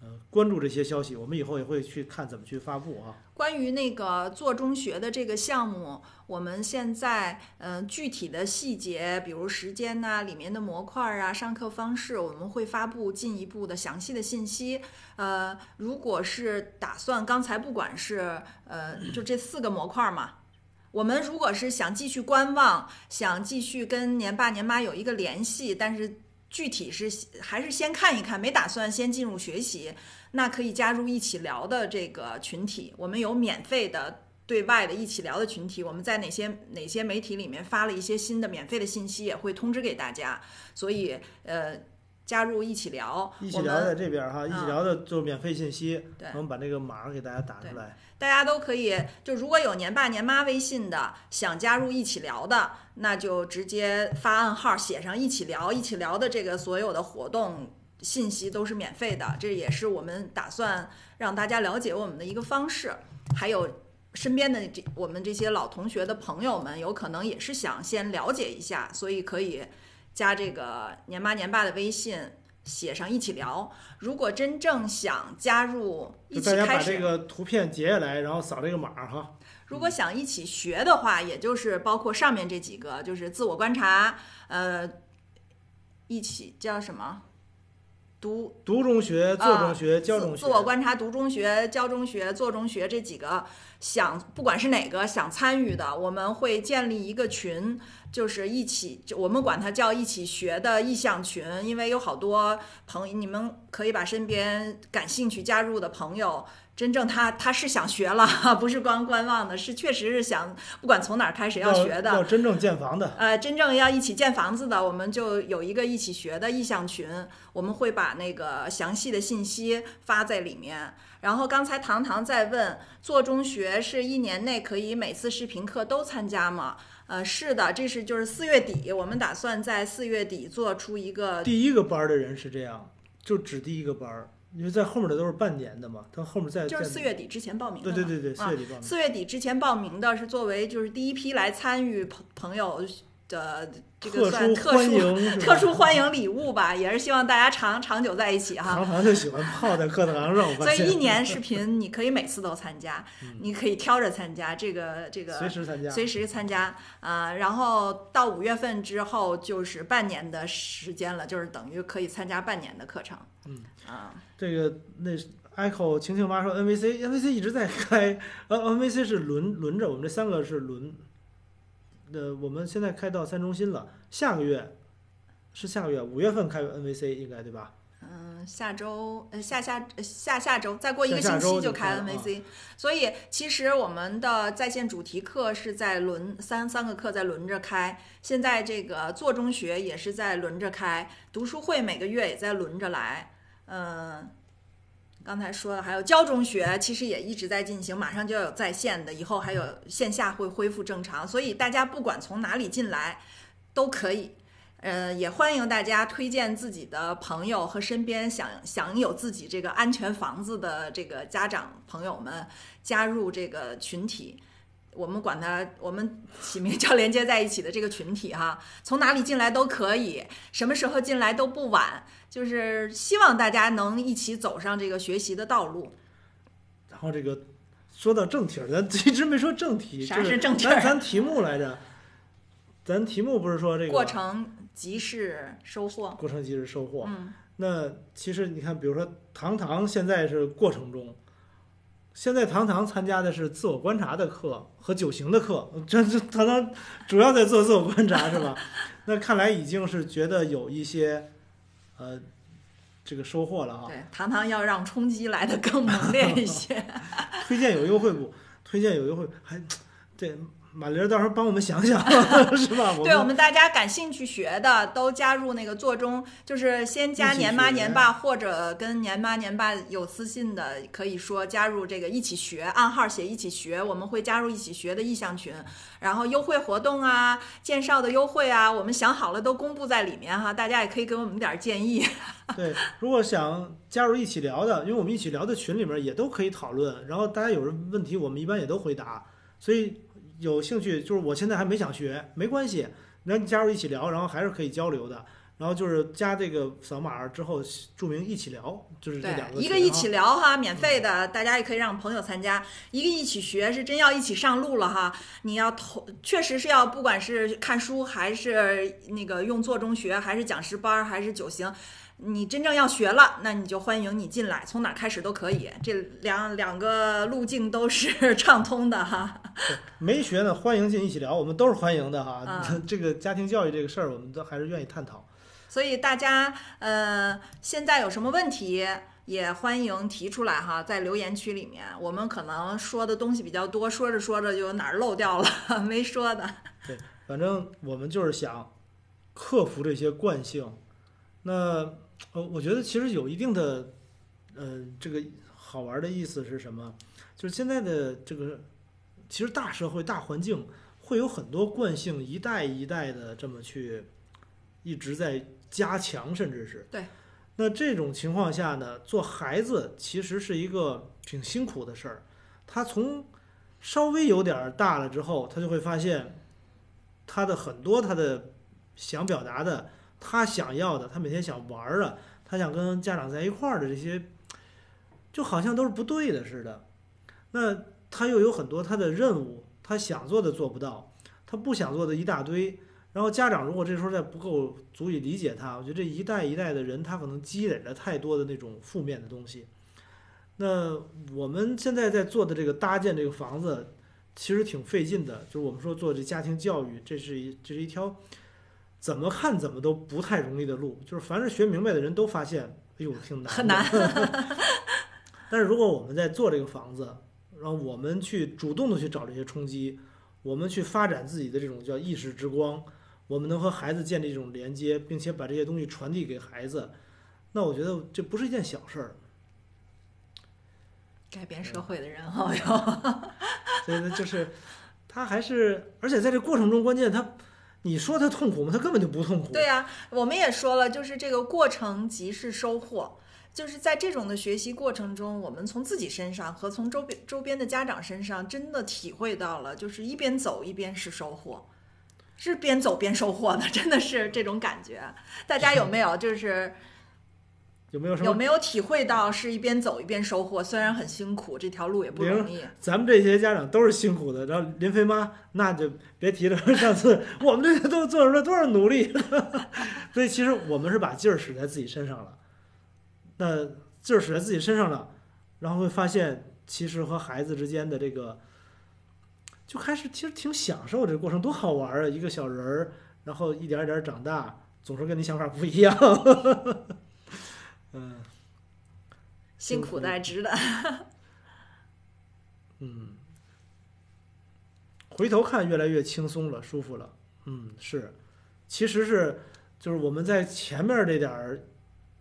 呃关注这些消息。我们以后也会去看怎么去发布啊。关于那个做中学的这个项目，我们现在嗯、呃具体的细节，比如时间呐、里面的模块啊、上课方式，我们会发布进一步的详细的信息。呃，如果是打算刚才不管是呃就这四个模块嘛。我们如果是想继续观望，想继续跟年爸年妈有一个联系，但是具体是还是先看一看，没打算先进入学习，那可以加入一起聊的这个群体。我们有免费的对外的一起聊的群体，我们在哪些哪些媒体里面发了一些新的免费的信息，也会通知给大家。所以呃，加入一起聊，一起聊在这边哈，一起嗯聊的就是免费信息，对我们把这个码给大家打出来。大家都可以，就如果有年爸年妈微信的，想加入一起聊的，那就直接发暗号写上一起聊，一起聊的这个所有的活动信息都是免费的，这也是我们打算让大家了解我们的一个方式。还有身边的这我们这些老同学的朋友们，有可能也是想先了解一下，所以可以加这个年妈年爸的微信。写上一起聊。如果真正想加入一起开始，把这个图片截下来，然后扫这个码哈。如果想一起学的话，也就是包括上面这几个，就是自我观察，呃，一起叫什么？读读中学、做中学、教中学，自我观察、读中学、教中学、做中学这几个想，不管是哪个想参与的，我们会建立一个群，就是一起，就我们管它叫一起学的意向群，因为有好多朋友，你们可以把身边感兴趣加入的朋友。真正他他是想学了，(laughs) 不是光观望的，是确实是想，不管从哪儿开始要学的，要真正建房的。呃，真正要一起建房子的，我们就有一个一起学的意向群，我们会把那个详细的信息发在里面。然后刚才糖糖在问，做中学是一年内可以每次视频课都参加吗？呃，是的，这是就是四月底，我们打算在四月底做出一个第一个班儿的人是这样，就只第一个班儿，因为在后面的都是半年的嘛，他后面再就是四月底之前报名的。对对对对，啊四月底报名。四月底之前报名的是作为就是第一批来参与朋朋友的这个特殊算特殊欢迎，特殊欢迎礼物吧，也是希望大家长长久在一起哈。常常就喜欢泡在课堂上，所以一 (laughs) 年视频你可以每次都参加，嗯你可以挑着参加，这个这个随时参加。随时参加啊、呃然后到五月份之后就是半年的时间了，就是等于可以参加半年的课程。嗯啊、这个那 Echo 晴晴妈说 NVC NVC 一直在开，呃 NVC 是轮轮着，我们这三个是轮。呃，我们现在开到三中心了，下个月是下个月五月份开 NVC 应该对吧？嗯，下周呃下下呃下下周再过一个星期就开 NVC，所以其实我们的在线主题课是在轮三三个课在轮着开，现在这个做中学也是在轮着开，读书会每个月也在轮着来，嗯。刚才说的还有教中学，其实也一直在进行，马上就要有在线的，以后还有线下会恢复正常，所以大家不管从哪里进来都可以。呃，也欢迎大家推荐自己的朋友和身边想想有自己这个安全房子的这个家长朋友们加入这个群体。我们管它，我们起名叫连接在一起的这个群体哈，(laughs) 从哪里进来都可以，什么时候进来都不晚，就是希望大家能一起走上这个学习的道路。然后这个说到正题儿，咱一直没说正题，啥是正题儿咱咱题目来着，咱题目不是说这个过程即是收获。过程即是收获。嗯，那其实你看，比如说糖糖现在是过程中，现在糖糖参加的是自我观察的课和九型的课，(laughs) 这这糖糖主要在做自我观察是吧？(laughs) 那看来已经是觉得有一些呃这个收获了啊。对，糖糖要让冲击来的更猛烈一些。(laughs) 推荐有优惠不？推荐有优惠还对马玲儿到时候帮我们想想 (laughs) 是吧？我对我们们大家感兴趣学的，都加入那个座中，就是先加年妈年爸，或者跟年妈年爸有私信的，可以说加入这个一起学，暗号写一起学，我们会加入一起学的意向群，然后优惠活动啊，介绍的优惠啊，我们想好了都公布在里面哈，大家也可以给我们点儿建议。(laughs) 对，如果想加入一起聊的，因为我们一起聊的群里面也都可以讨论，然后大家有什么问题，我们一般也都回答，所以有兴趣就是我现在还没想学，没关系，那你加入一起聊，然后还是可以交流的。然后就是加这个扫码之后注明一起聊，就是这两，个一个一起聊哈，免费的，大家也可以让朋友参加。一个一起学是真要一起上路了哈，你要投，确实是要不管是看书还是那个用做中学，还是讲师班，还是九型。你真正要学了，那你就欢迎你进来，从哪儿开始都可以。这两两个路径都是 (laughs) 畅通的哈。(laughs) 没学呢，欢迎进一起聊，我们都是欢迎的哈。嗯 (laughs) 这个家庭教育这个事儿，我们都还是愿意探讨。所以大家呃，现在有什么问题也欢迎提出来哈，在留言区里面，我们可能说的东西比较多，说着说着就哪儿漏掉了没说的。对反正我们就是想克服这些惯性。那呃，我觉得其实有一定的呃这个好玩的意思是什么？就是现在的这个其实大社会大环境会有很多惯性一代一代的这么去一直在加强，甚至是对。那这种情况下呢，做孩子其实是一个挺辛苦的事儿。他从稍微有点儿大了之后，他就会发现他的很多他的想表达的，他想要的，他每天想玩儿的，他想跟家长在一块儿的这些，就好像都是不对的似的。那他又有很多他的任务，他想做的做不到，他不想做的一大堆。然后家长如果这时候再不够足以理解他，我觉得这一代一代的人，他可能积累了太多的那种负面的东西。那我们现在在做的这个搭建这个房子，其实挺费劲的。就是我们说做这家庭教育，这是一这是一条怎么看怎么都不太容易的路。就是凡是学明白的人都发现，哎呦挺难的，很难。(laughs) 但是如果我们在做这个房子，然后我们去主动的去找这些冲击，我们去发展自己的这种叫意识之光，我们能和孩子建立这种连接，并且把这些东西传递给孩子，那我觉得这不是一件小事儿。改变社会的人好像，所以呢，就是他还是，而且在这过程中，关键他，你说他痛苦吗？他根本就不痛苦。对呀、我们也说了，就是这个过程即是收获。就是在这种的学习过程中，我们从自己身上和从周边周边的家长身上，真的体会到了，就是一边走一边是收获，是边走边收获的，真的是这种感觉。大家有没有就是有没有什么？有没有体会到是一边走一边收获？虽然很辛苦，这条路也不容易。咱们这些家长都是辛苦的，然后林飞妈那就别提了。上次我们这些都做出了多少努力，(laughs) 所以其实我们是把劲儿使在自己身上了。那劲儿使在自己身上了，然后会发现，其实和孩子之间的这个，就开始其实挺享受这个过程，多好玩啊！一个小人儿，然后一点儿一点儿长大，总是跟你想法不一样。嗯辛苦的值的。(laughs) 嗯，回头看越来越轻松了，舒服了。嗯，是，其实是就是我们在前面这点儿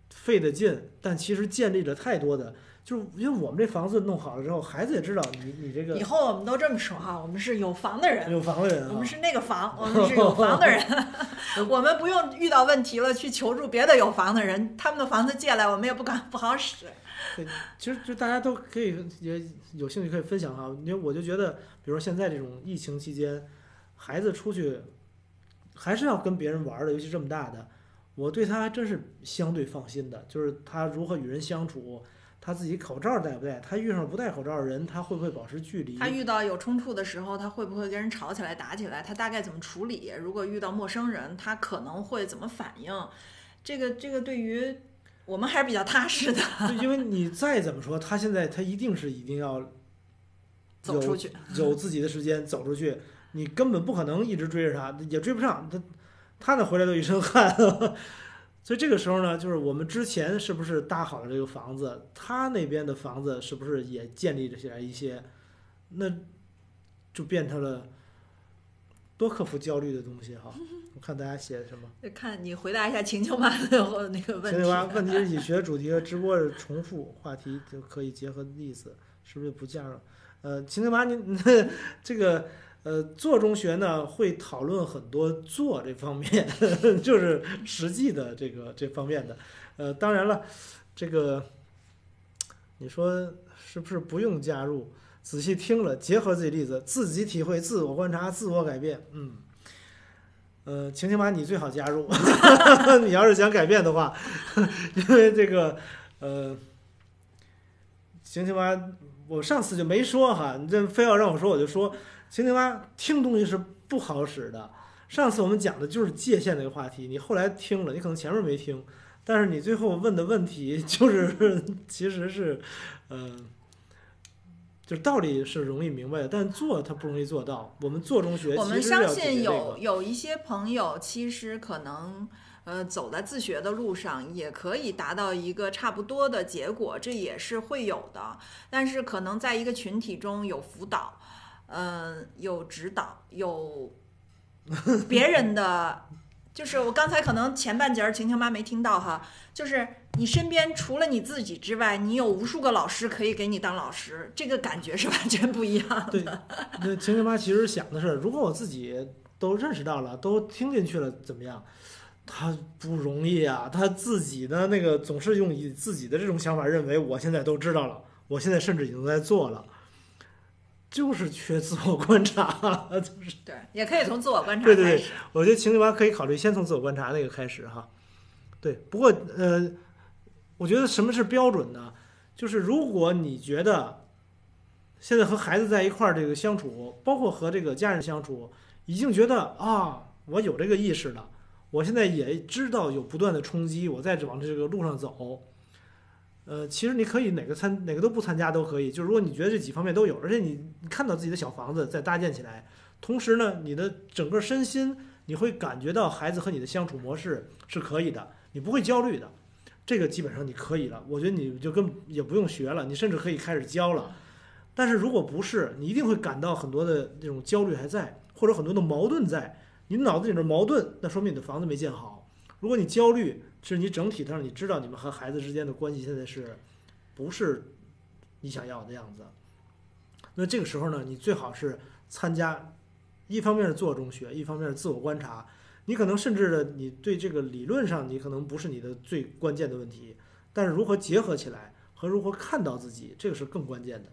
费的劲，但其实建立了太多的，就是因为我们这房子弄好了之后，孩子也知道你你这个以后我们都这么说哈，我们是有房的人。有房的人啊我们，是那个房，我们是有房的人，(laughs) 我们不用遇到问题了去求助别的有房的人，他们的房子借来，我们也不敢不好使。对，其实就大家都可以也有兴趣可以分享哈，因为我就觉得，比如说现在这种疫情期间，孩子出去还是要跟别人玩的，尤其这么大的，我对他还真是相对放心的，就是他如何与人相处，他自己口罩戴不戴，他遇上不戴口罩的人，他会不会保持距离？他遇到有冲突的时候，他会不会跟人吵起来、打起来？他大概怎么处理？如果遇到陌生人，他可能会怎么反应？这个这个对于我们还是比较踏实的。就因为你再怎么说，他现在他一定是一定要走出去，有自己的时间走出去，你根本不可能一直追着他，也追不上他。他那回来都一身汗，所以这个时候呢，就是我们之前是不是搭好了这个房子，他那边的房子是不是也建立起来一些，那就变成了多克服焦虑的东西哈。我看大家写的什么？就看你回答一下晴晴妈的那个问题。晴晴妈，问题是以学主题和直播的重复话题就可以结合的意思，是不是不加上？呃，晴晴妈，你 (laughs) 这个。呃，做中学呢会讨论很多做这方面，(laughs) 就是实际的这个这方面的。呃，当然了，这个你说是不是不用加入？仔细听了，结合自己例子，自己体会，自我观察，自我改变。嗯，呃，晴晴妈，你最好加入。(laughs) 你要是想改变的话，(laughs) 因为这个呃，晴晴妈，我上次就没说哈，你这非要让我说，我就说。晴晴妈听东西是不好使的。上次我们讲的就是界限这个话题，你后来听了，你可能前面没听，但是你最后问的问题就是，(laughs) 其实是，嗯，就是道理是容易明白的，但做它不容易做到。我们做中学，我们相信有有一些朋友，其实可能呃走在自学的路上，也可以达到一个差不多的结果，这也是会有的。但是可能在一个群体中有辅导。嗯，有指导，有别人的，就是我刚才可能前半截儿晴晴妈没听到哈，就是你身边除了你自己之外，你有无数个老师可以给你当老师，这个感觉是完全不一样的。对，那晴晴妈其实想的是，如果我自己都认识到了，都听进去了，怎么样？他不容易啊，他自己的那个总是用以自己的这种想法认为，我现在都知道了，我现在甚至已经在做了。就是缺自我观察，(laughs) 就是对，也可以从自我观察对对对，我觉得情侣吧可以考虑先从自我观察那个开始哈。对，不过呃，我觉得什么是标准呢？就是如果你觉得现在和孩子在一块儿这个相处，包括和这个家人相处，已经觉得啊，我有这个意识了，我现在也知道有不断的冲击，我在往这个路上走。呃，其实你可以哪个参哪个都不参加都可以。就是如果你觉得这几方面都有，而且你看到自己的小房子在搭建起来，同时呢，你的整个身心你会感觉到孩子和你的相处模式是可以的，你不会焦虑的，这个基本上你可以了。我觉得你就跟也不用学了，你甚至可以开始教了。但是如果不是，你一定会感到很多的这种焦虑还在，或者很多的矛盾在，你脑子里的矛盾，那说明你的房子没建好。如果你焦虑，是你整体上你知道你们和孩子之间的关系现在是，不是你想要的样子。那这个时候呢，你最好是参加，一方面是做中学，一方面是自我观察。你可能甚至的你对这个理论上你可能不是你的最关键的问题，但是如何结合起来和如何看到自己，这个是更关键的。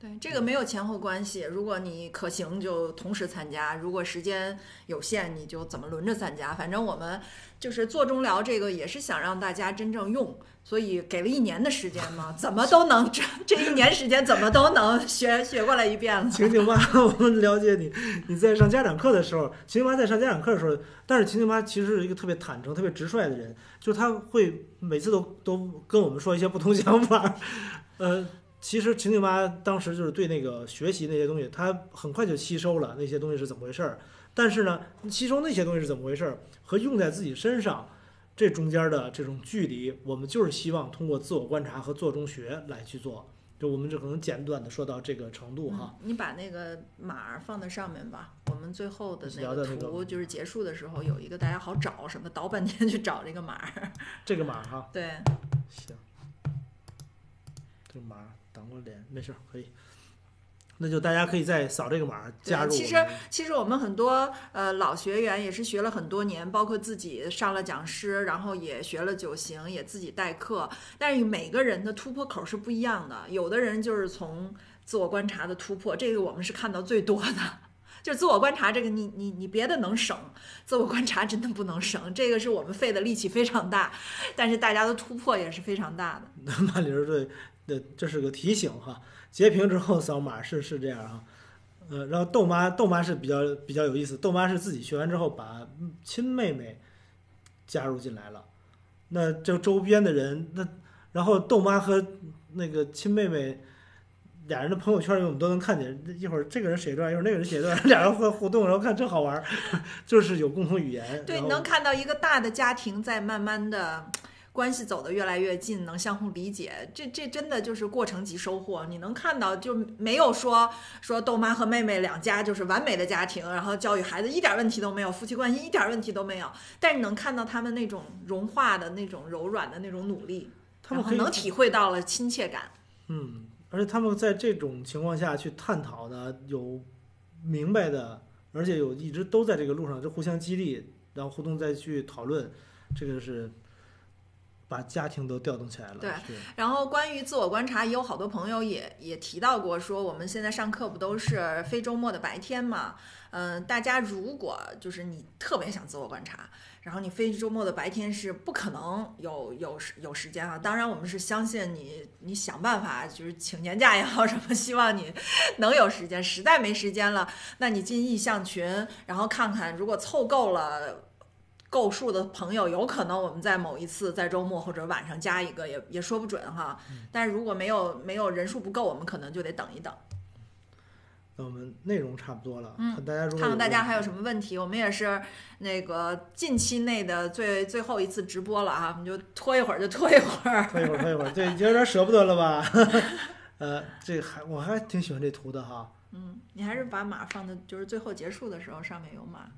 对这个没有前后关系，如果你可行就同时参加，如果时间有限你就怎么轮着参加。反正我们就是做中疗这个也是想让大家真正用，所以给了一年的时间嘛，怎么都能这这一年时间怎么都能学学过来一遍了。晴晴妈，(laughs) 我们了解你，你在上家长课的时候，晴晴妈在上家长课的时候，但是晴晴妈其实是一个特别坦诚、特别直率的人，就是她会每次都都跟我们说一些不同想法，呃。其实情景妈当时就是对那个学习那些东西，她很快就吸收了那些东西是怎么回事儿。但是呢，吸收那些东西是怎么回事儿和用在自己身上，这中间的这种距离，我们就是希望通过自我观察和做中学来去做。就我们就可能简短的说到这个程度哈。你把那个码放在上面吧，我们最后的那个图就是结束的时候有一个大家好找，什么 (laughs) 倒半天去找这个码。这个码哈。对。行。这个码。挡过脸没事可以。那就大家可以再扫这个码加入。其实其实我们很多呃老学员也是学了很多年，包括自己上了讲师，然后也学了九行，也自己代课。但是每个人的突破口是不一样的，有的人就是从自我观察的突破，这个我们是看到最多的。(laughs) 就自我观察这个，你你你别的能省，自我观察真的不能省。这个是我们费的力气非常大，但是大家的突破也是非常大的。(laughs) 马玲儿对，呃，这是个提醒哈。截屏之后扫码是是这样啊，呃，然后豆妈豆妈是比较比较有意思，豆妈是自己学完之后把亲妹妹加入进来了，那这周边的人那然后豆妈和那个亲妹妹俩人的朋友圈里我们都能看见，一会儿这个人写一段，一会儿那个人写一段，(laughs) 俩人会互动，然后看真好玩儿，(laughs) 就是有共同语言。对，能看到一个大的家庭在慢慢的关系走得越来越近，能相互理解，这这真的就是过程及收获。你能看到，就没有说说豆妈和妹妹两家就是完美的家庭，然后教育孩子一点问题都没有，夫妻关系一点问题都没有，但是你能看到他们那种融化的那种柔软的那种努力，他们能体会到了亲切感。嗯，而且他们在这种情况下去探讨呢，有明白的，而且有一直都在这个路上，就互相激励，然后互动再去讨论，这个是把家庭都调动起来了。对然后关于自我观察，也有好多朋友也也提到过，说我们现在上课不都是非周末的白天嘛？嗯、大家如果就是你特别想自我观察，然后你非周末的白天是不可能有有时有时间啊。当然，我们是相信你，你想办法就是请年假也好什么，希望你能有时间。实在没时间了，那你进意向群，然后看看如果凑够了。够数的朋友，有可能我们在某一次在周末或者晚上加一个，也也说不准哈。但是如果没有没有人数不够，我们可能就得等一等，那我们内容差不多了，嗯看大家如果看看大家还有什么问题。我们也是那个近期内的最最后一次直播了啊，我们就拖一会儿就拖一会儿。拖一会儿，拖一会儿，对，有点舍不得了吧？(laughs) 呃，这还我还挺喜欢这图的哈。嗯，你还是把码放在，就是最后结束的时候上面有码。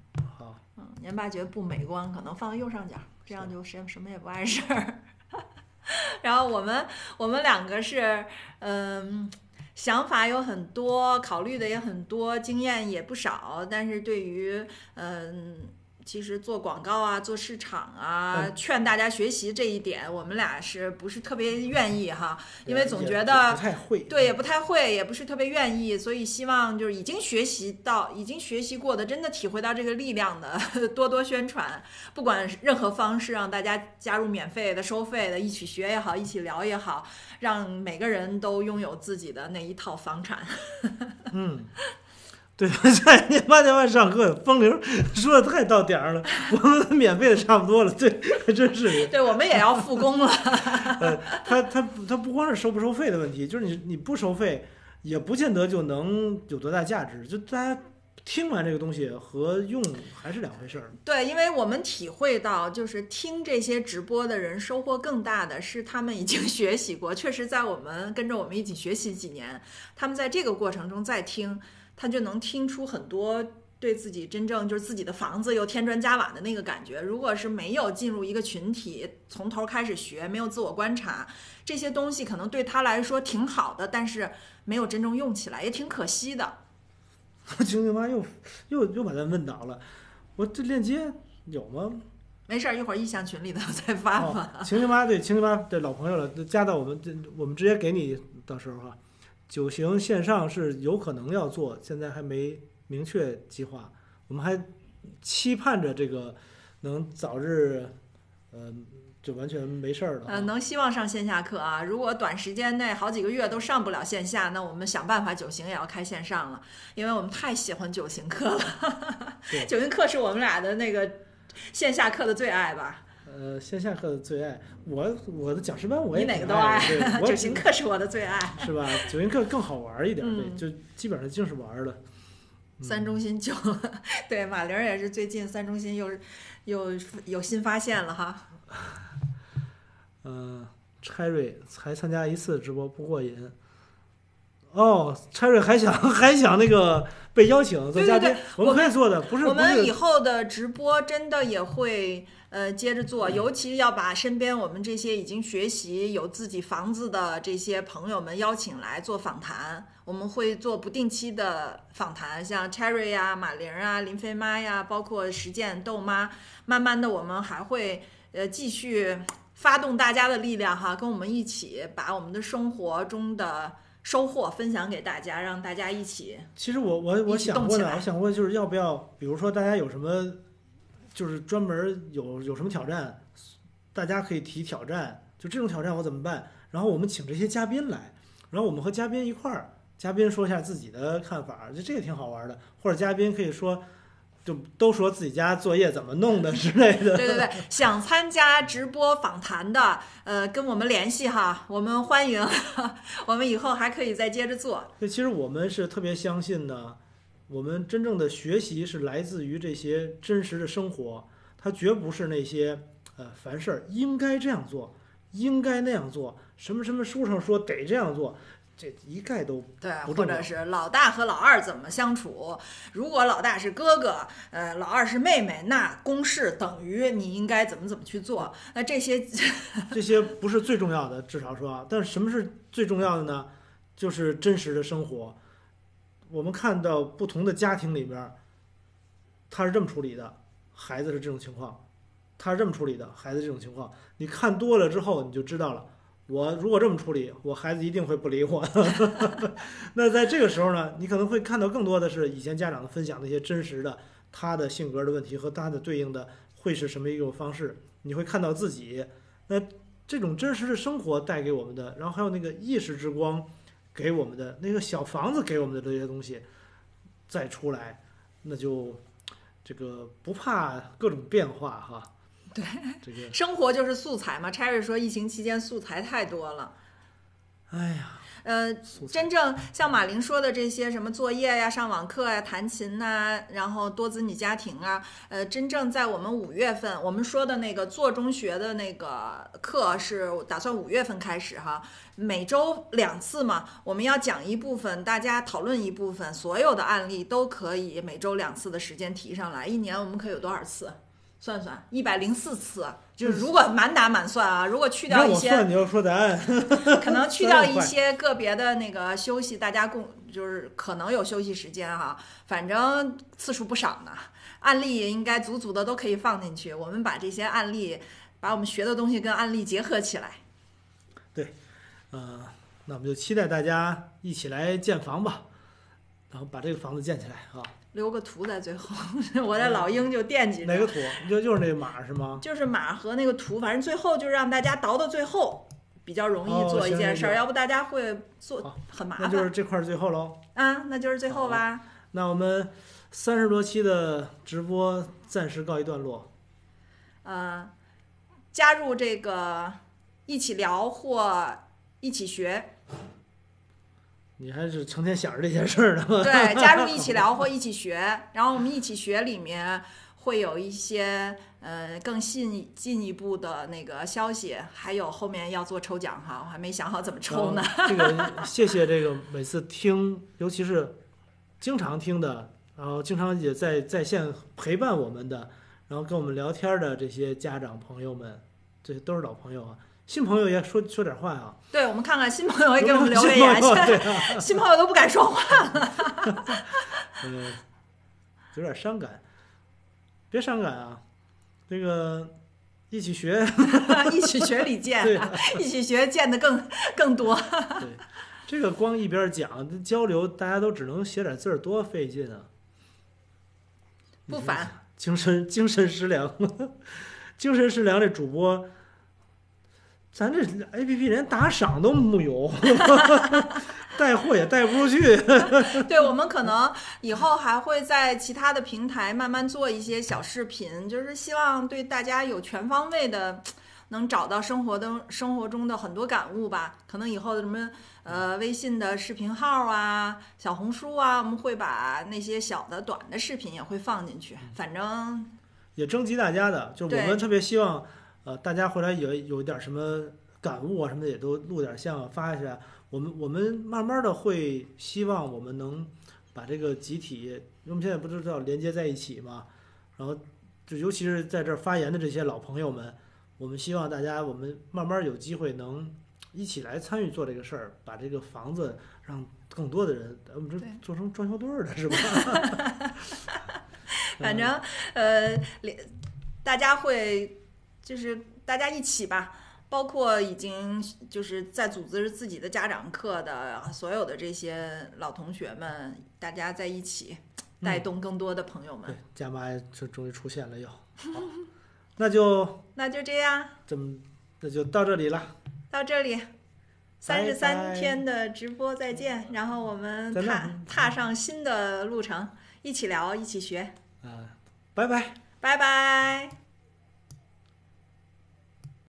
好，嗯，年爸觉得不美观，可能放在右上角，这样就什什么也不碍事儿。(laughs) 然后我们我们两个是，嗯，想法有很多，考虑的也很多，经验也不少，但是对于嗯。其实做广告啊，做市场啊，嗯劝大家学习这一点，我们俩是不是特别愿意哈？因为总觉得不太会。对，也不太会，也不是特别愿意，所以希望就是已经学习到、已经学习过的，真的体会到这个力量的，多多宣传，不管任何方式，让大家加入免费的、收费的，一起学也好，一起聊也好，让每个人都拥有自己的那一套房产。(laughs) 嗯，对，在年八点半上课，风铃说的太到点儿了，我们免费的差不多了，对，还真是。对，我们也要复工了。(laughs) 呃，他他他不光是收不收费的问题，就是你你不收费，也不见得就能有多大价值。就大家听完这个东西和用还是两回事儿。对，因为我们体会到，就是听这些直播的人收获更大的是他们已经学习过，确实在我们跟着我们一起学习几年，他们在这个过程中再听，他就能听出很多对自己真正就是自己的房子又添砖加瓦的那个感觉。如果是没有进入一个群体，从头开始学，没有自我观察，这些东西可能对他来说挺好的，但是没有真正用起来，也挺可惜的。(laughs) 晴晴妈又又又把咱问倒了，我这链接有吗？没事儿，一会儿意向群里头 (laughs) 再发吧。哦，晴晴妈对晴晴妈对老朋友了，加到我们这，我们直接给你，到时候哈。九行线上是有可能要做，现在还没明确计划，我们还期盼着这个能早日，呃，就完全没事儿了嗯。呃，能希望上线下课啊。如果短时间内好几个月都上不了线下，那我们想办法九行也要开线上了，因为我们太喜欢九行课了对。(laughs) 九行课是我们俩的那个线下课的最爱吧？呃，线下课的最爱，我我的讲师班我也你哪个都爱对，我九型课是我的最爱。是吧？九型课更好玩一点，嗯对，就基本上就是玩儿的。嗯三中心九，(laughs) 对马玲也是最近三中心又又有新发现了哈。(laughs) 嗯，Cherry 才参加一次直播不过瘾。哦，，Cherry 还想 (laughs) 还想那个被邀请做嘉宾，对对我们可以做的，不是我们以，后的直播真的也会呃接着做，尤其要把身边我们这些已经学习有自己房子的这些朋友们邀请来做访谈。我们会做不定期的访谈，像 Cherry 呀、马玲啊、林飞妈呀，包括实践豆妈。慢慢的，我们还会呃继续发动大家的力量哈，跟我们一起把我们的生活中的收获分享给大家，让大家一起其实我我我想过呢，动起来我想过就是要不要，比如说大家有什么，就是专门有有什么挑战，大家可以提挑战，就这种挑战我怎么办？然后我们请这些嘉宾来，然后我们和嘉宾一块儿，嘉宾说一下自己的看法，就这个挺好玩的，或者嘉宾可以说。就都说自己家作业怎么弄的之类的，(laughs) 对对对，想参加直播访谈的，呃，跟我们联系哈，我们欢迎，(laughs) 我们以后还可以再接着做。对，其实我们是特别相信呢，我们真正的学习是来自于这些真实的生活，它绝不是那些呃凡事儿应该这样做，应该那样做，什么什么书上说得这样做，这一概都对，或者是老大和老二怎么相处？如果老大是哥哥，呃，老二是妹妹，那公式等于你应该怎么怎么去做？那这些 (laughs) 这些不是最重要的，至少说啊，但是什么是最重要的呢？就是真实的生活。我们看到不同的家庭里边儿，他是这么处理的，孩子是这种情况；他是这么处理的，孩子这种情况。你看多了之后，你就知道了。我如果这么处理，我孩子一定会不理我。(laughs) (laughs) 那在这个时候呢，你可能会看到更多的是以前家长的分享那些真实的他的性格的问题和他的对应的会是什么一种方式。你会看到自己，那这种真实的生活带给我们的，然后还有那个意识之光给我们的那个小房子给我们的这些东西，再出来，那就这个不怕各种变化哈。对，这个生活就是素材嘛。Cherry 说，疫情期间素材太多了。哎呀，呃，真正像马玲说的这些什么作业呀、上网课呀、弹琴呐、然后多子女家庭啊，呃，真正在我们五月份我们说的那个做中学的那个课是打算五月份开始哈，每周两次嘛，我们要讲一部分，大家讨论一部分，所有的案例都可以每周两次的时间提上来，一年我们可以有多少次？算算，一百零四次，就是如果满打满算啊，如果去掉一些让我算，你要说答案。(laughs) 可能 (laughs) 去掉一些个别的那个休息，大家共就是可能有休息时间哈，反正次数不少呢。案例应该足足的都可以放进去，我们把这些案例，把我们学的东西跟案例结合起来。对呃，那我们就期待大家一起来建房吧，然后把这个房子建起来啊。留个图在最后，(laughs) 我在老鹰就惦记着，哪个图？就就是那个码是吗？就是马和那个图，反正最后就让大家倒到最后，比较容易哦做一件事儿，行要不大家会做很麻烦那就是这块儿最后喽。啊。那就是最后吧。那我们三十多期的直播暂时告一段落。呃，加入这个一起聊或一起学，你还是成天想着这些事儿呢？对，加入一起聊或 (laughs) 一起学，然后我们一起学里面会有一些呃更进进一步的那个消息，还有后面要做抽奖哈，我还没想好怎么抽呢。这个 (laughs) 谢谢这个每次听，尤其是经常听的，然后经常也在在线陪伴我们的，然后跟我们聊天的这些家长朋友们，这些都是老朋友啊。新朋友也说说点话啊，对，我们看看新朋友也给我们留个新言，现在 (laughs) 新朋友都不敢说话。嗯，(laughs) 有点伤感，别伤感啊，这个一起学，(laughs) 一起学李对健，一起学见的更更多。对，这个光一边讲交流，大家都只能写点字儿，多费劲啊！不烦，精神精神食粮，精神食粮这主播，咱这 A P P 连打赏都木有，(laughs) 带货也带不出去。(laughs) 对我们可能以后还会在其他的平台慢慢做一些小视频，就是希望对大家有全方位的，能找到生活的生活中的很多感悟吧。可能以后的什么呃微信的视频号啊、小红书啊，我们会把那些小的短的视频也会放进去。反正也征集大家的，就是我们特别希望，呃，大家回来有有一点什么感悟啊什么的，也都录点像发一下。我们我们慢慢的会希望我们能把这个集体，因为我们现在不知道连接在一起嘛，然后就尤其是在这儿发言的这些老朋友们，我们希望大家我们慢慢有机会能一起来参与做这个事儿，把这个房子让更多的人，我们这做成装修队儿的是吧？(laughs) (laughs) (laughs) 反正呃，连大家会就是大家一起吧，包括已经就是在组织自己的家长课的所有的这些老同学们，大家在一起带动更多的朋友们。对，加妈就终于出现了又，好，那就 (laughs) 那就这样，这么，那就到这里了。到这里。三十三天的直播再见，然后我们踏踏上新的路程，一起聊，一起学，啊，拜拜。拜拜。